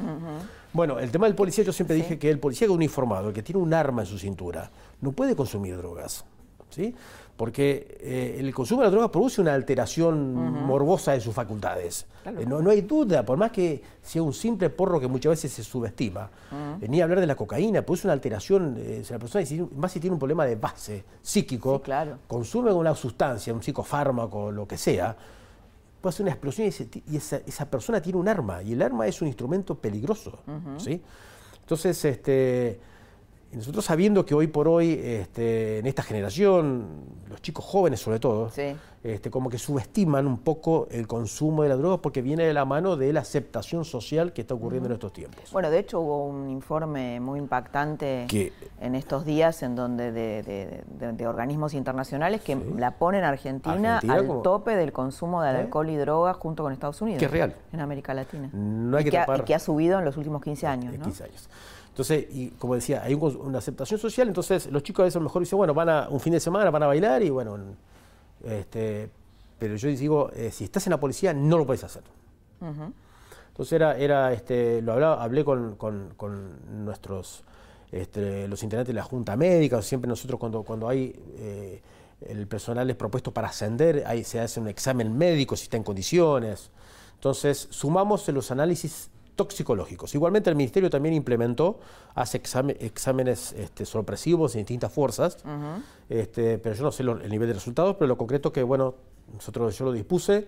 Bueno, el tema del policía, yo siempre dije que el policía uniformado, el que tiene un arma en su cintura, no puede consumir drogas. ¿sí? Porque eh, el consumo de la droga produce una alteración morbosa de sus facultades. Eh, no, hay duda, por más que sea un simple porro que muchas veces se subestima, uh ni hablar de la cocaína, produce una alteración, eh, la persona, más si tiene un problema de base psíquico, consume una sustancia, un psicofármaco, lo que sea, puede hacer una explosión y, esa, persona tiene un arma, y el arma es un instrumento peligroso. ¿sí? Entonces, este nosotros sabiendo que hoy por hoy, este, en esta generación, los chicos jóvenes sobre todo, este, como que subestiman un poco el consumo de la droga porque viene de la mano de la aceptación social que está ocurriendo en estos tiempos. Bueno, de hecho hubo un informe muy impactante en estos días en donde de, organismos internacionales que la ponen a Argentina, al tope del consumo de ¿Eh? alcohol y drogas junto con Estados Unidos. Que es real. En América Latina. No hay y que, tapar. Ha, y que ha subido en los últimos 15 años. 15 años. Entonces, y como decía, hay una aceptación social, entonces los chicos a veces a lo mejor dicen, bueno, van a un fin de semana, van a bailar y bueno, este, pero yo digo, eh, si estás en la policía no lo puedes hacer. Entonces era, era este, lo hablaba, hablé con, nuestros, este, los integrantes de la Junta Médica, siempre nosotros cuando, cuando hay eh, el personal es propuesto para ascender, ahí se hace un examen médico si está en condiciones. Entonces, sumamos los análisis toxicológicos. Igualmente el Ministerio también implementó, hace exámenes este, sorpresivos en distintas fuerzas, este, pero yo no sé el nivel de resultados, pero lo concreto que, bueno, nosotros yo lo dispuse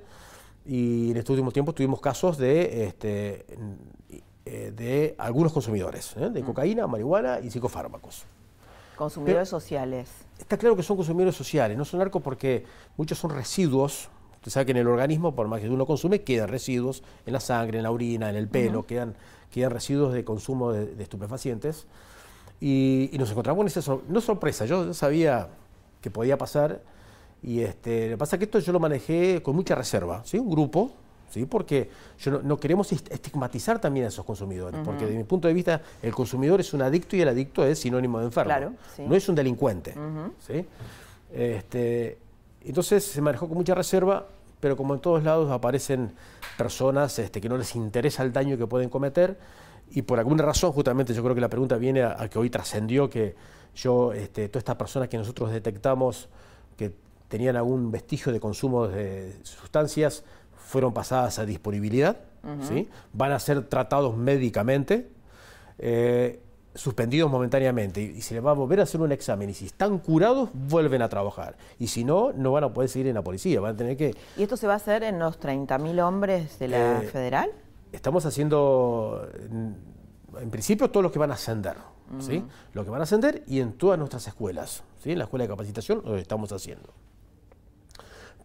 y en este último tiempo tuvimos casos de, este, eh, de algunos consumidores, ¿eh? de cocaína, marihuana y psicofármacos. Consumidores sociales. Está claro que son consumidores sociales, no son narcos porque muchos son residuos Usted sabe que en el organismo, por más que uno consume, quedan residuos en la sangre, en la orina, en el pelo, quedan, quedan residuos de consumo de, estupefacientes. Y, nos encontramos en esa no sorpresa, yo sabía que podía pasar. Y este, lo que pasa es que esto yo lo manejé con mucha reserva, ¿sí? Un grupo, ¿sí? Porque yo no, queremos estigmatizar también a esos consumidores, porque desde mi punto de vista el consumidor es un adicto y el adicto es sinónimo de enfermo. Claro, No es un delincuente, ¿sí? Este, entonces se manejó con mucha reserva, pero como en todos lados aparecen personas este, que no les interesa el daño que pueden cometer y por alguna razón, justamente yo creo que la pregunta viene a, que hoy trascendió que yo, este, todas estas personas que nosotros detectamos que tenían algún vestigio de consumo de sustancias, fueron pasadas a disponibilidad, ¿sí? van a ser tratados médicamente. Eh, suspendidos momentáneamente. Y, se les va a volver a hacer un examen y si están curados vuelven a trabajar. Y si no no van a poder seguir en la policía van a tener que y esto se va a hacer en los 30.000 hombres de la eh, federal estamos haciendo en principio todos los que van a ascender ¿sí? los que van a ascender y en todas nuestras escuelas ¿sí? en la escuela de capacitación lo estamos haciendo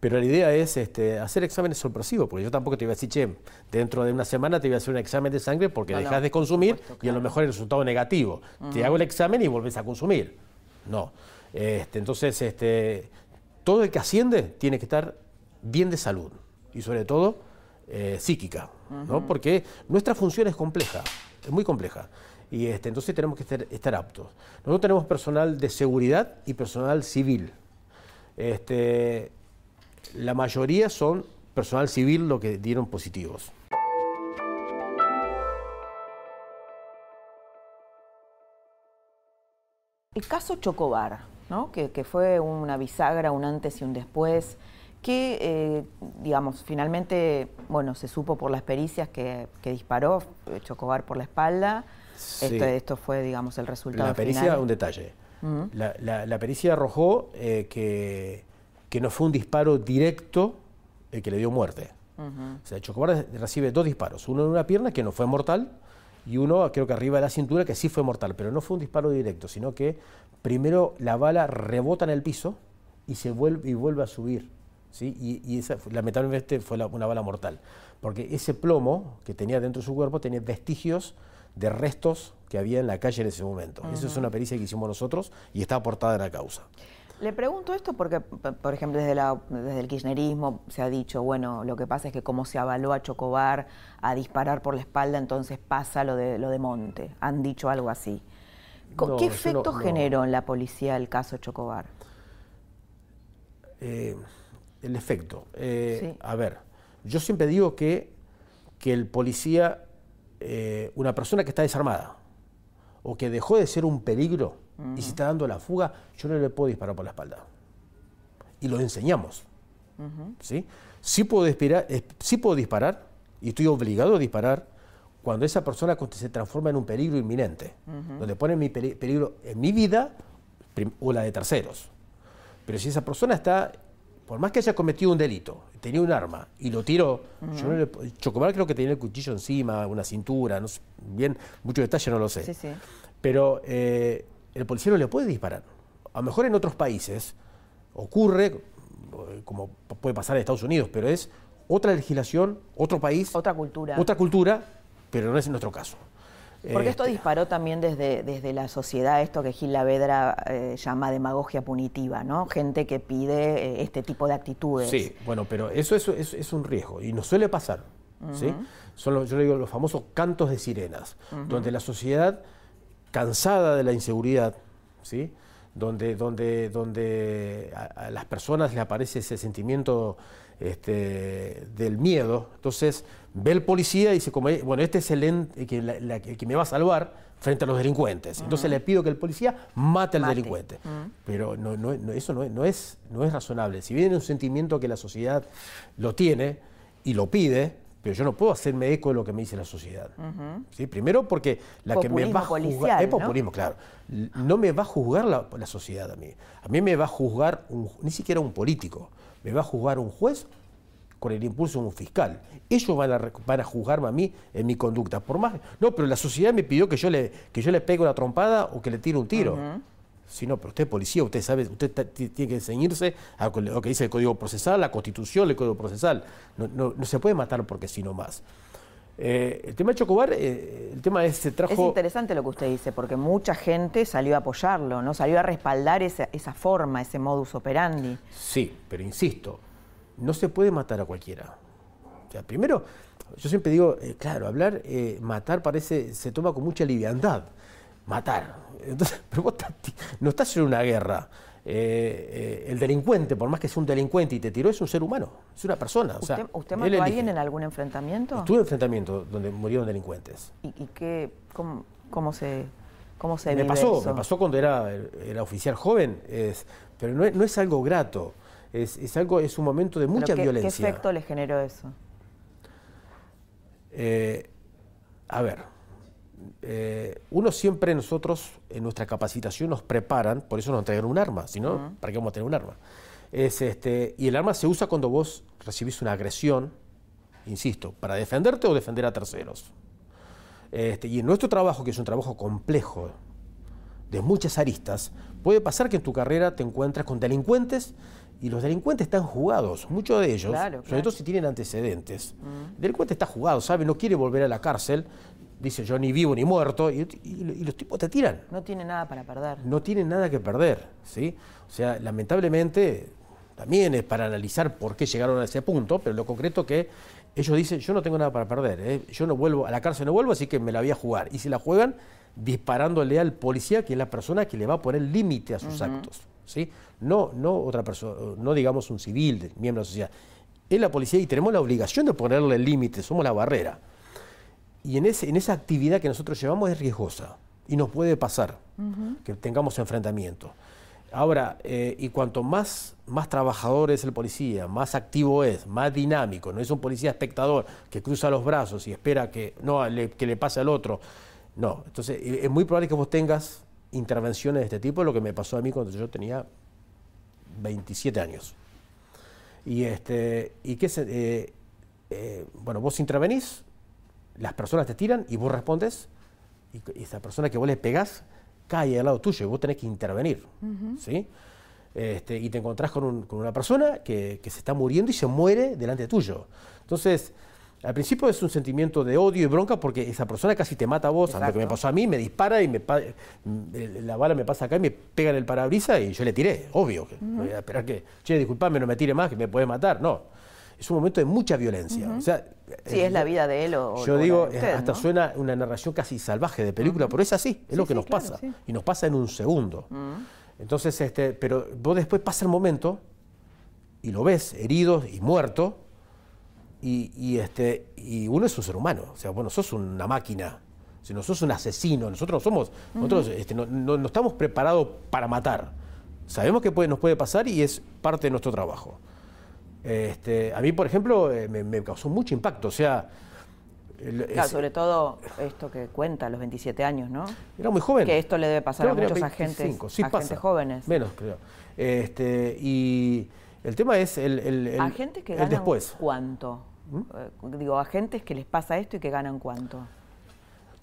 pero la idea es este, hacer exámenes sorpresivos, porque yo tampoco te iba a decir, che, dentro de una semana te voy a hacer un examen de sangre porque dejas de consumir y a lo mejor el resultado negativo. Te hago el examen y volvés a consumir. No. Este, entonces, este, todo el que asciende tiene que estar bien de salud y sobre todo eh, psíquica, ¿no? porque nuestra función es compleja, es muy compleja. Y este, entonces tenemos que estar, estar aptos. Nosotros tenemos personal de seguridad y personal civil. Este, la mayoría son personal civil lo que dieron positivos. El caso Chocobar, ¿no? que, fue una bisagra, un antes y un después, que, eh, digamos, finalmente, bueno, se supo por las pericias que, disparó eh, Chocobar por la espalda. Esto, fue, digamos, el resultado La pericia, un detalle. la, pericia arrojó eh, que que no fue un disparo directo el que le dio muerte. O sea, Chocobar recibe dos disparos, uno en una pierna que no fue mortal y uno creo que arriba de la cintura que sí fue mortal, pero no fue un disparo directo, sino que primero la bala rebota en el piso y se vuelve y vuelve a subir, ¿sí? Y, esa, lamentablemente fue una bala mortal, porque ese plomo que tenía dentro de su cuerpo tenía vestigios de restos que había en la calle en ese momento. Esa es una pericia que hicimos nosotros y está aportada en la causa. Le pregunto esto porque, por ejemplo, desde, desde, el kirchnerismo se ha dicho, bueno, lo que pasa es que como se avaló a Chocobar a disparar por la espalda, entonces pasa lo de, lo de Monte. Han dicho algo así. ¿Qué efecto generó en la policía el caso Chocobar? Eh, el efecto. Eh, a ver, yo siempre digo que, que el policía, eh, una persona que está desarmada o que dejó de ser un peligro, y si está dando la fuga, yo no le puedo disparar por la espalda. Y lo enseñamos. ¿sí? Sí, puedo disparar, sí puedo disparar, y estoy obligado a disparar, cuando esa persona se transforma en un peligro inminente, donde pone mi peligro en mi vida o la de terceros. Pero si esa persona está, por más que haya cometido un delito, tenía un arma y lo tiró, yo no le, Chocobar creo que tenía el cuchillo encima, una cintura, no bien, mucho detalle no lo sé. Sí, sí. Pero eh, el policía no le puede disparar. A lo mejor en otros países ocurre, como puede pasar en Estados Unidos, pero es otra legislación, otro país. Otra cultura. Otra cultura, pero no es nuestro caso. Porque esto este, disparó también desde, desde la sociedad, esto que Gil Lavedra eh, llama demagogia punitiva, ¿no? Gente que pide eh, este tipo de actitudes. Sí, bueno, pero eso, es un riesgo y nos suele pasar. ¿sí? Son los, yo digo los famosos cantos de sirenas, donde la sociedad cansada de la inseguridad, ¿sí? donde, donde, donde a, las personas les aparece ese sentimiento este, del miedo. Entonces ve el policía y dice, como, bueno, este es el, que, que me va a salvar frente a los delincuentes. Entonces le pido que el policía mate al delincuente. Pero no, no, eso no, no, es, no es razonable. Si bien es un sentimiento que la sociedad lo tiene y lo pide, pero yo no puedo hacerme eco de lo que me dice la sociedad. ¿Sí? Primero porque la que me va a juzgar... es populismo, claro. No me va a juzgar la, sociedad a mí. A mí me va a juzgar ni siquiera un político. Me va a juzgar un juez con el impulso de un fiscal. Ellos van a, van a juzgarme a mí en mi conducta. Por más, no, pero la sociedad me pidió que yo le, que yo le pegue una trompada o que le tire un tiro. Si no, pero usted es policía, usted sabe, usted tiene que ceñirse a lo que dice el Código Procesal, la Constitución, el Código Procesal. No, se puede matar porque si no más. Eh, el tema de Chocobar, eh, el tema es, se trajo... Es interesante lo que usted dice, porque mucha gente salió a apoyarlo, ¿no? Salió a respaldar esa, forma, ese modus operandi. Sí, pero insisto, no se puede matar a cualquiera. O sea, primero, yo siempre digo, eh, claro, hablar, matar parece, se toma con mucha liviandad matar. Entonces, pero vos no estás en una guerra. Eh, eh, el delincuente, por más que sea un delincuente y te tiró, es un ser humano, es una persona. ¿Usted, mató a alguien en algún enfrentamiento? Estuve en enfrentamientos donde murieron delincuentes. ¿Y, qué, cómo, se, cómo se me pasó, Me pasó cuando era, era oficial joven, es, pero no es, no es algo grato, es, es, algo, es un momento de mucha violencia. ¿Qué efecto le generó eso? Eh, a ver, eh, uno siempre nosotros en nuestra capacitación nos preparan, por eso nos entregan un arma, si no, ¿para qué vamos a tener un arma? Es este, y el arma se usa cuando vos recibís una agresión, insisto, para defenderte o defender a terceros. Este, y en nuestro trabajo, que es un trabajo complejo, de muchas aristas, puede pasar que en tu carrera te encuentres con delincuentes y los delincuentes están jugados, muchos de ellos, sobre todo si tienen antecedentes. El delincuente está jugado, sabe, no quiere volver a la cárcel, dice yo ni vivo ni muerto, y, los tipos te tiran. No tiene nada para perder. No tienen nada que perder, ¿sí? O sea, lamentablemente también es para analizar por qué llegaron a ese punto, pero lo concreto que ellos dicen, yo no tengo nada para perder, ¿eh? yo no vuelvo, a la cárcel no vuelvo, así que me la voy a jugar. Y si la juegan, disparándole al policía, que es la persona que le va a poner límite a sus actos, ¿sí? No, no otra persona, no digamos un civil, miembro de la sociedad. Es la policía y tenemos la obligación de ponerle límite, somos la barrera. Y en, ese, en esa actividad que nosotros llevamos es riesgosa y nos puede pasar que tengamos enfrentamiento. Ahora, eh, y cuanto más, más trabajador es el policía, más activo es, más dinámico, no es un policía espectador que cruza los brazos y espera que, no, que le pase al otro. No, entonces eh, es muy probable que vos tengas intervenciones de este tipo, lo que me pasó a mí cuando yo tenía 27 años. Y, este, y que, eh, bueno, vos intervenís, las personas te tiran y vos respondes y, esa persona que vos le pegás cae al lado tuyo y vos tenés que intervenir. ¿sí? Este, y te encontrás con, una persona que, se está muriendo y se muere delante tuyo. Entonces, al principio es un sentimiento de odio y bronca porque esa persona casi te mata a vos, lo que me pasó a mí, me dispara y me la bala me pasa acá y me pega en el parabrisas y yo le tiré, obvio. Que, Voy a esperar que, che, disculpame, no me tire más, que me puede matar. No, es un momento de mucha violencia. o sea, sí, es, la vida de él o Yo digo, hasta suena una narración casi salvaje de película, pero es así, es lo que nos pasa. Y nos pasa en un segundo. Entonces, este, pero vos después pasa el momento y lo ves herido y muerto, y, este, y uno es un ser humano. O sea, bueno, sos una máquina, si no sos un asesino, nosotros no somos, nosotros este, no, estamos preparados para matar. Sabemos que puede, nos puede pasar y es parte de nuestro trabajo. Este, a mí, por ejemplo, eh, me, causó mucho impacto. O sea. sobre todo esto que cuenta, los 27 años, ¿no? Era muy joven. Que esto le debe pasar a muchos agentes, agentes jóvenes. Menos, creo. Este, y el tema es el, el, agentes que ganan después. ¿Cuánto? ¿Mm? Eh, digo, agentes que les pasa esto y que ganan cuánto.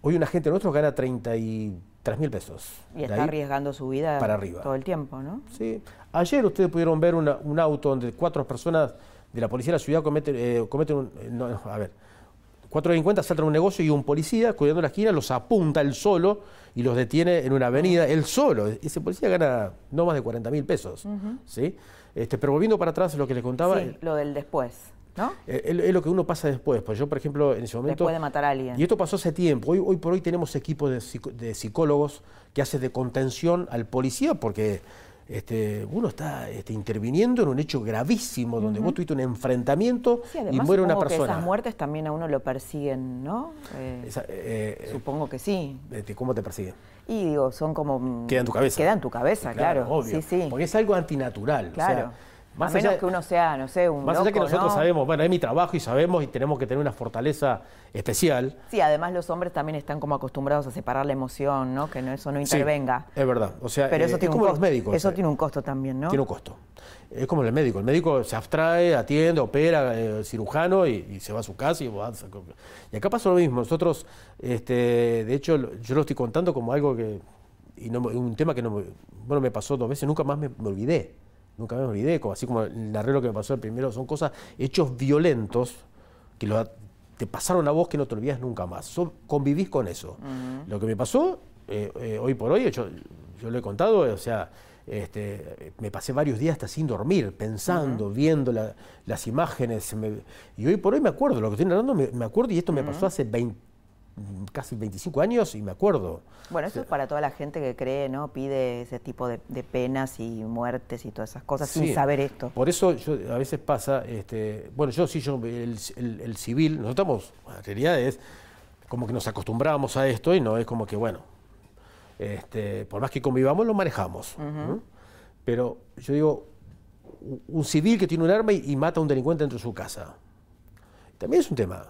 Hoy un agente nuestro gana 33 mil pesos. Y está arriesgando su vida para arriba. todo el tiempo, ¿no? Sí. Ayer ustedes pudieron ver un auto donde cuatro personas de la policía de la ciudad cometen, eh, cometen un... Eh, no, a ver, cuatro delincuentes saltan un negocio y un policía, cuidando la esquina, los apunta él solo y los detiene en una avenida, él solo. Ese policía gana no más de 40 mil pesos. ¿sí? Este, pero volviendo para atrás, lo que les contaba... Sí, lo del después. ¿No? Eh, es, lo que uno pasa después. Pues yo, por ejemplo, en ese momento. Después de matar a alguien. Y esto pasó hace tiempo. Hoy, hoy por hoy tenemos equipos de, psicólogos que hacen de contención al policía porque este, uno está este, interviniendo en un hecho gravísimo donde vos tuviste un enfrentamiento y muere una persona. Que esas muertes también a uno lo persiguen, ¿no? Eh, eh, supongo que sí. ¿Cómo te persiguen? Y digo, son como. Queda en tu cabeza. Queda en tu cabeza, claro. Obvio. Sí, sí. Porque es algo antinatural. Claro. Más a menos que uno sea, no sé, un Más allá que nosotros sabemos, bueno, es mi trabajo y sabemos y tenemos que tener una fortaleza especial. Sí, además los hombres también están como acostumbrados a separar la emoción, ¿no? Que eso no intervenga. es verdad. O sea, Pero eso eh, tiene es como los médicos. Eso eh. tiene un costo también, ¿no? Tiene un costo. Es como el médico. El médico se abstrae, atiende, opera, eh, cirujano y, se va a su casa y Y acá pasa lo mismo. Nosotros, este, de hecho, yo lo estoy contando como algo que. Y no, un tema que no bueno, me pasó dos veces, nunca más me olvidé nunca me olvidé, así como el arreglo que me pasó el primero, son cosas, hechos violentos que te pasaron a vos que no te olvidas nunca más. convivís con eso. Lo que me pasó, eh, eh, hoy por hoy, yo, yo lo he contado, o sea, este, me pasé varios días hasta sin dormir, pensando, viendo las imágenes. y hoy por hoy me acuerdo, lo que estoy narrando me, me acuerdo, y esto me pasó hace 20 casi 25 años y me acuerdo. Bueno, eso es para toda la gente que cree, ¿no? Pide ese tipo de, penas y muertes y todas esas cosas sin saber esto. Por eso yo, a veces pasa, este, bueno, yo sí, yo, el, civil, nosotros estamos, la realidad es como que nos acostumbramos a esto y no es como que, bueno, este, por más que convivamos, lo manejamos. Pero yo digo, un civil que tiene un arma y, mata a un delincuente dentro de su casa, también es un tema.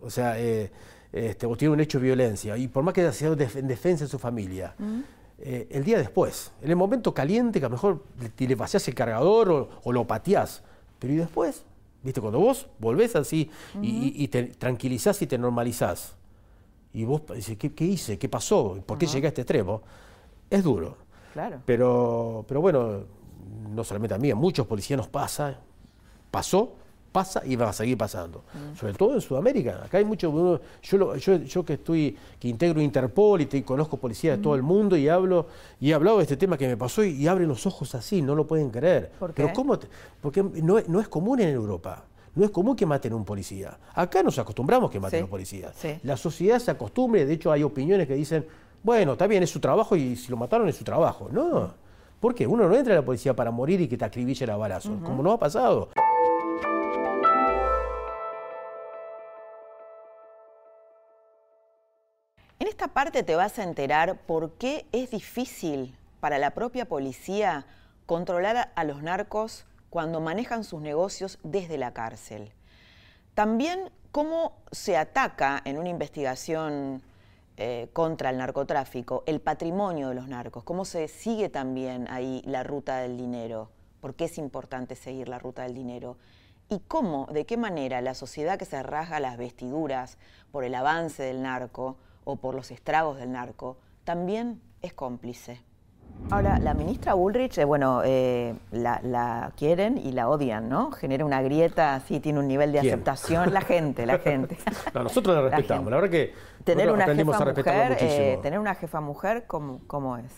O sea, eh, este, o tiene un hecho de violencia, y por más que haya sido en defensa de su familia, eh, el día después, en el momento caliente, que a lo mejor le, le vaciás el cargador o, lo pateás, pero ¿y después? ¿Viste? Cuando vos volvés así y, te tranquilizás y te normalizás, y vos dices, ¿qué, hice? ¿Qué pasó? ¿Por qué llegué a este extremo? Es duro. Claro. Pero, pero bueno, no solamente a mí, a muchos policías nos pasa, pasó, pasa y va a seguir pasando. Mm. Sobre todo en Sudamérica. Acá hay mucho. Yo, yo, que estoy, que integro Interpol y conozco policías de todo el mm. mundo y hablo y he hablado de este tema que me pasó y, abren los ojos así, no lo pueden creer. ¿Por Pero ¿cómo? porque no, no, es común en Europa. No es común que maten a un policía. Acá nos acostumbramos que maten a un policía. La sociedad se acostumbra, de hecho hay opiniones que dicen, bueno, está bien, es su trabajo y si lo mataron es su trabajo. No. ¿Por qué? Uno no entra a la policía para morir y que te acribille a balazos, como no ha pasado. Esta parte te vas a enterar por qué es difícil para la propia policía controlar a los narcos cuando manejan sus negocios desde la cárcel. También cómo se ataca en una investigación eh, contra el narcotráfico el patrimonio de los narcos, cómo se sigue también ahí la ruta del dinero, por qué es importante seguir la ruta del dinero y cómo, de qué manera la sociedad que se rasga las vestiduras por el avance del narco o por los estragos del narco, también es cómplice. Ahora, la ministra Bullrich, eh, bueno, eh, la, quieren y la odian, ¿no? Genera una grieta, así tiene un nivel de aceptación. La gente, la gente. No, nosotros la respetamos. La, verdad que tener una jefa mujer, eh, tener una jefa mujer, ¿cómo, ¿cómo, es?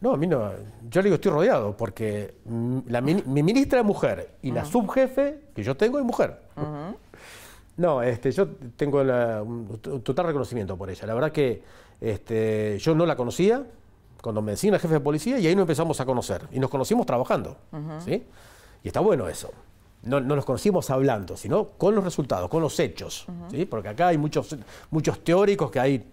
No, a mí no. Yo le digo, estoy rodeado, porque la, mi, ministra es mujer y la subjefe que yo tengo es mujer. No, este, yo tengo un, total reconocimiento por ella. La verdad que este, yo no la conocía, cuando me designa jefe de policía y ahí nos empezamos a conocer. Y nos conocimos trabajando. ¿sí? Y está bueno eso. No, no, nos conocimos hablando, sino con los resultados, con los hechos. ¿sí? Porque acá hay muchos, muchos teóricos que hay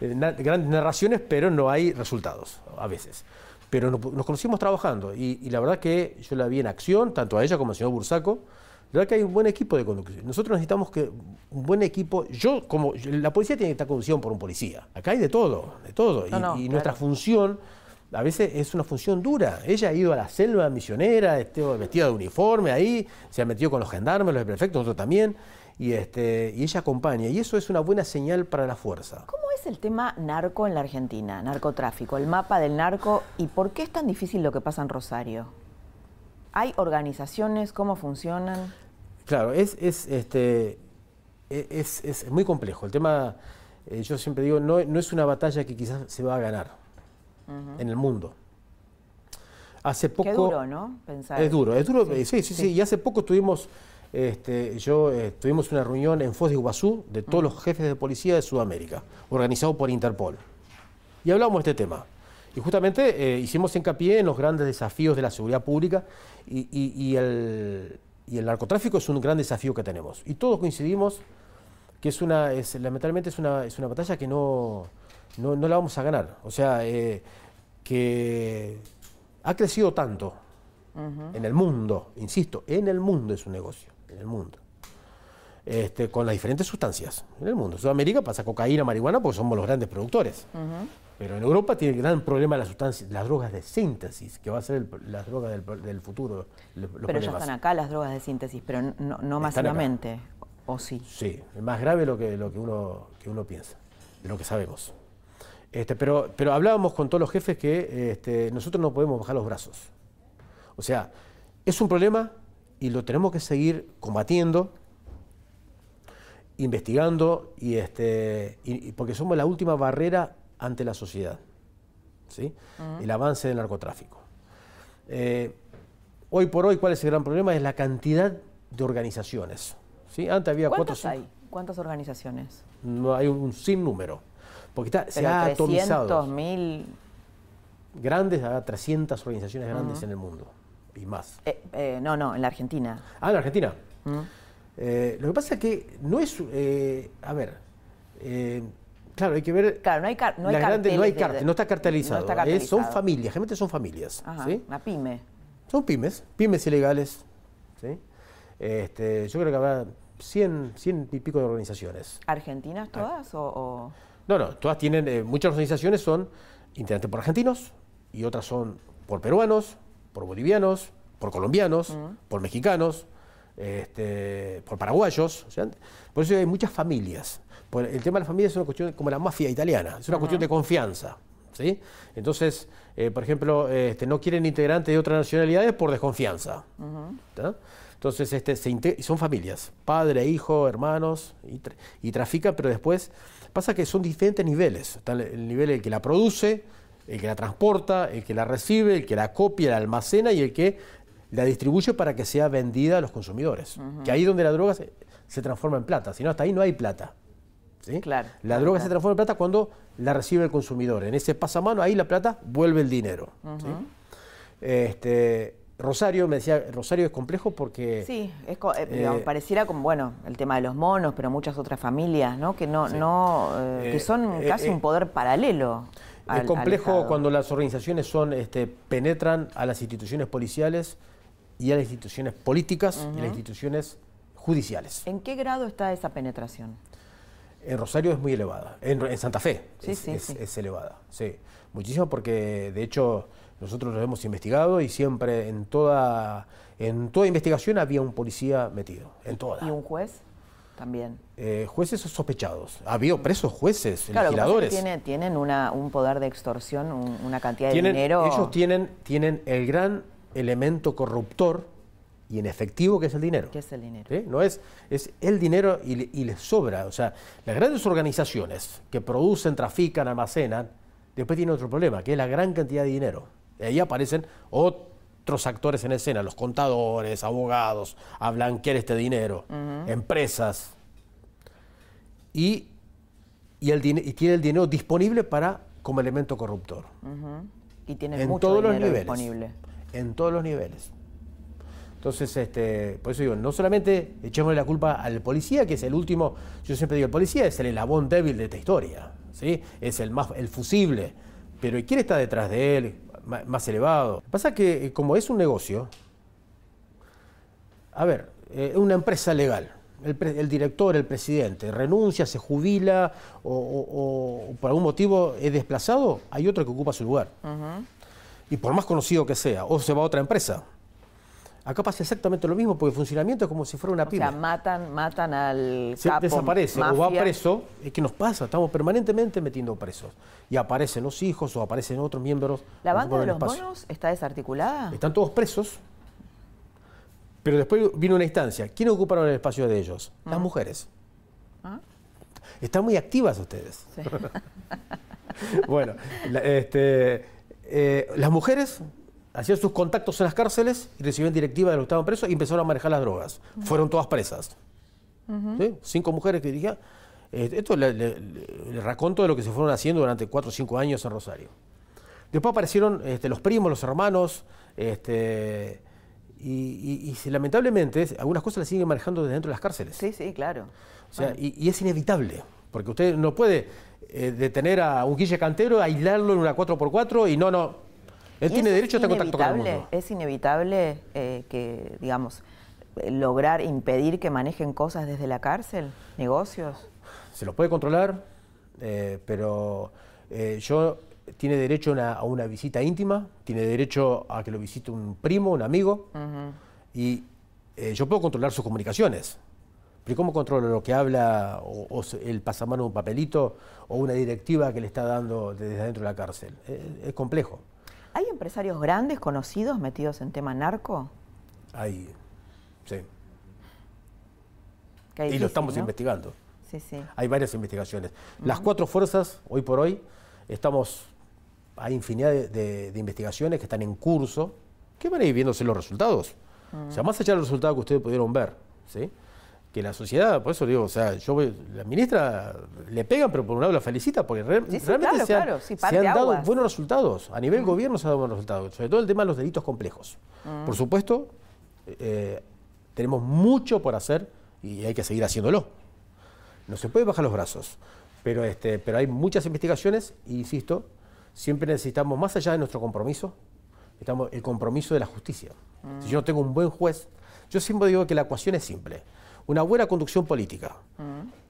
eh, grandes narraciones, pero no hay resultados a veces. Pero nos, conocimos trabajando y, y, la verdad que yo la vi en acción, tanto a ella como al señor Bursaco, la verdad que hay un buen equipo de conducción. Nosotros necesitamos que un buen equipo. Yo, como la policía tiene que estar conducida por un policía. Acá hay de todo, de todo. y, nuestra función a veces es una función dura. Ella ha ido a la selva misionera, este, vestida de uniforme ahí, se ha metido con los gendarmes, los prefectos, nosotros también. Y, este, y ella acompaña. Y eso es una buena señal para la fuerza. ¿Cómo es el tema narco en la Argentina? Narcotráfico, el mapa del narco. ¿Y por qué es tan difícil lo que pasa en Rosario? ¿Hay organizaciones? ¿Cómo funcionan? Claro, es, es, este, e, es, es muy complejo. El tema, eh, yo siempre digo, no, no, es una batalla que quizás se va a ganar en el mundo. Hace poco... Qué duro, ¿no? Pensar. Es duro, es duro. Sí, sí, sí. Y hace poco tuvimos, este, yo, eh, tuvimos una reunión en Foz de Iguazú de todos los jefes de policía de Sudamérica, organizado por Interpol. Y hablamos de este tema. Y justamente eh, hicimos hincapié en los grandes desafíos de la seguridad pública y, el, narcotráfico es un gran desafío que tenemos. Y todos coincidimos que es una, es, lamentablemente es una, es una batalla que no, no, la vamos a ganar. O sea, eh, que ha crecido tanto en el mundo, insisto, en el mundo es un negocio, en el mundo. Este, con las diferentes sustancias en el mundo. En Sudamérica pasa cocaína, marihuana, porque somos los grandes productores. Pero en Europa tiene el gran problema las sustancias, las drogas de síntesis, que va a ser las drogas del, futuro. pero ya están acá las drogas de síntesis, pero no, no masivamente, ¿o sí? Sí, es más grave lo que, lo que, uno, que uno piensa, de lo que sabemos. Este, pero, pero hablábamos con todos los jefes que este, nosotros no podemos bajar los brazos. O sea, es un problema y lo tenemos que seguir combatiendo, investigando, y, este, y porque somos la última barrera ante la sociedad, ¿sí? el avance del narcotráfico. Eh, hoy por hoy, ¿cuál es el gran problema? Es la cantidad de organizaciones. ¿sí? Antes había ¿Cuántas hay? ¿Cuántas organizaciones? No hay un, sinnúmero. Porque se ha 300, atomizado. mil... Grandes, hay 300 organizaciones grandes en el mundo y más. Eh, eh, no, no, en la Argentina. Ah, en la Argentina. Lo que pasa es que no es, a ver, Claro, hay que ver. Claro, no hay, car no hay cartel, no, hay no está cartelizado. son familias, realmente son familias. Ajá, Una pyme. Son pymes, pymes ilegales. ¿sí? Este, yo creo que habrá 100, 100 y pico de organizaciones. ¿Argentinas todas o, No, no, todas tienen. Eh, muchas organizaciones son integrantes por argentinos y otras son por peruanos, por bolivianos, por colombianos, por mexicanos, este, por paraguayos. por eso hay muchas familias. el tema de la familia es una cuestión como la mafia italiana, es una cuestión de confianza. ¿sí? Entonces, eh, por ejemplo, este, no quieren integrantes de otras nacionalidades por desconfianza. Entonces, este, son familias, padre, hijo, hermanos, y, trafican, pero después pasa que son diferentes niveles. Está el nivel el que la produce, el que la transporta, el que la recibe, el que la copia, la almacena y el que la distribuye para que sea vendida a los consumidores. Que ahí donde la droga se, transforma en plata, si no, hasta ahí no hay plata. ¿sí? Claro, la droga se transforma en plata cuando la recibe el consumidor. En ese pasamano, ahí la plata vuelve el dinero. este, Rosario, me decía, Rosario es complejo porque... Sí, es, eh, eh, pareciera como, bueno, el tema de los monos, pero muchas otras familias, ¿no? Que, no, no, eh, que son casi un poder paralelo. es complejo cuando las organizaciones son, este, penetran a las instituciones policiales y a las instituciones políticas y a las instituciones judiciales. ¿En qué grado está esa penetración? En Rosario es muy elevada, en, Santa Fe es, es, elevada, sí, muchísimo porque de hecho nosotros lo hemos investigado y siempre en toda, en toda investigación había un policía metido, en toda. ¿Y un juez también. Eh, jueces sospechados. Ha habido presos jueces, claro, legisladores. Tienen, tienen una, un poder de extorsión, una cantidad de dinero. Ellos tienen, tienen el gran elemento corruptor y en efectivo que es el dinero. ¿Qué es el dinero? No es, es el dinero y, y les sobra. O sea, las grandes organizaciones que producen, trafican, almacenan, después tienen otro problema, que es la gran cantidad de dinero. Y ahí aparecen otros actores en escena, los contadores, abogados, a blanquear este dinero, empresas. Y, y, el, y tiene el dinero disponible para como elemento corruptor. Y tiene en todos los niveles, disponible. En todos los niveles. Entonces, este, por eso digo, no solamente echémosle la culpa al policía, que es el último, yo siempre digo, el policía es el elabón débil de esta historia, ¿sí? es el, más, el fusible, pero ¿quién está detrás de él? más elevado. Pasa que eh, como es un negocio, a ver, es eh, una empresa legal, el, director, el presidente, renuncia, se jubila o, por algún motivo es desplazado, hay otro que ocupa su lugar. Y por más conocido que sea, o se va a otra empresa. Acá pasa exactamente lo mismo, porque el funcionamiento es como si fuera una pyme. O sea, matan, matan al Se desaparece o va preso. ¿Qué nos pasa? Estamos permanentemente metiendo presos. Y aparecen los hijos o aparecen otros miembros. ¿La banda de los bonos está desarticulada? Están todos presos. Pero después vino una instancia. ¿Quiénes ocuparon el espacio de ellos? Las ah. mujeres. ¿Ah? Están muy activas ustedes. bueno, este, eh, las mujeres hacían sus contactos en las cárceles y recibían directiva de los que estaban presos y empezaron a manejar las drogas. Fueron todas presas. Cinco mujeres que dirían. Eh, esto le, le, raconto de lo que se fueron haciendo durante cuatro o cinco años en Rosario. Después aparecieron este, los primos, los hermanos, este, y, lamentablemente algunas cosas las siguen manejando desde dentro de las cárceles. Sí, sí, claro. O sea, y, es inevitable, porque usted no puede eh, detener a un guille cantero, aislarlo en una 4x4 y no, no, él tiene derecho a estar en contacto con el mundo. Es inevitable eh, que, digamos, lograr impedir que manejen cosas desde la cárcel, negocios. Se los puede controlar, eh, pero eh, yo tiene derecho a una visita íntima, tiene derecho a que lo visite un primo, un amigo, y yo puedo controlar sus comunicaciones. Pero ¿cómo controlo lo que habla o, el pasamano de un papelito o una directiva que le está dando desde dentro de la cárcel? es complejo. ¿Hay empresarios grandes, conocidos, metidos en tema narco? Hay, sí. y lo estamos investigando. Sí, sí. Hay varias investigaciones. Las cuatro fuerzas, hoy por hoy, estamos, hay infinidad de, investigaciones que están en curso, que van a ir viéndose los resultados. O sea, más allá de los resultados que ustedes pudieron ver, ¿sí? Que la sociedad, por eso digo, o sea, yo la ministra le pegan, pero por un lado la felicita, porque realmente se, han, dado buenos resultados. A nivel gobierno se han dado buenos resultados, sobre todo el tema de los delitos complejos. Por supuesto, eh, tenemos mucho por hacer y hay que seguir haciéndolo. No se puede bajar los brazos, pero, este, pero hay muchas investigaciones y, insisto, siempre necesitamos, más allá de nuestro compromiso, estamos el compromiso de la justicia. Si yo no tengo un buen juez, yo siempre digo que la ecuación es simple una buena conducción política,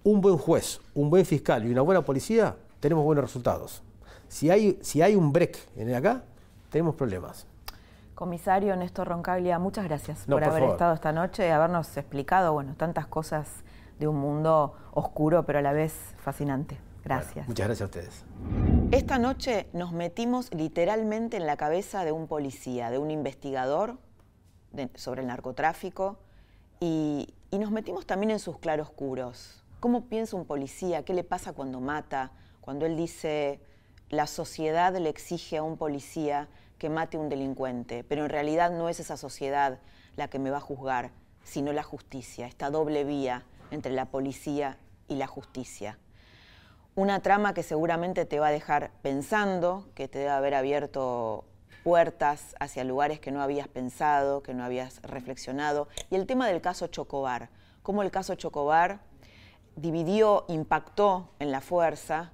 un buen juez, un buen fiscal y una buena policía, tenemos buenos resultados. Si hay, si hay un break en acá, tenemos problemas. Comisario Néstor Roncaglia, muchas gracias por, haber estado esta noche y habernos explicado bueno, tantas cosas de un mundo oscuro, pero a la vez fascinante. Gracias. muchas gracias a ustedes. Esta noche nos metimos literalmente en la cabeza de un policía, de un investigador sobre el narcotráfico y, y nos metimos también en sus claroscuros. ¿Cómo piensa un policía? ¿Qué le pasa cuando mata? Cuando él dice, la sociedad le exige a un policía que mate a un delincuente, pero en realidad no es esa sociedad la que me va a juzgar, sino la justicia, esta doble vía entre la policía y la justicia. Una trama que seguramente te va a dejar pensando, que te debe haber abierto puertas hacia lugares que no habías pensado, que no habías reflexionado. Y el tema del caso Chocobar, cómo el caso Chocobar dividió, impactó en la fuerza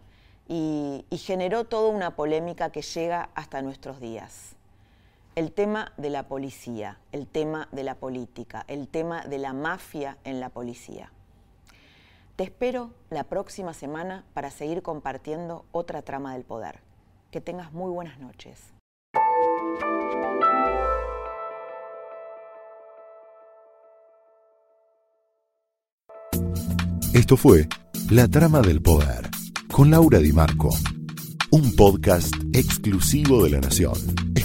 y, generó toda una polémica que llega hasta nuestros días. El tema de la policía, el tema de la política, el tema de la mafia en la policía. Te espero la próxima semana para seguir compartiendo otra trama del poder. Que tengas muy buenas noches. Esto fue La Trama del Poder, con Laura Di Marco. Un podcast exclusivo de La Nación.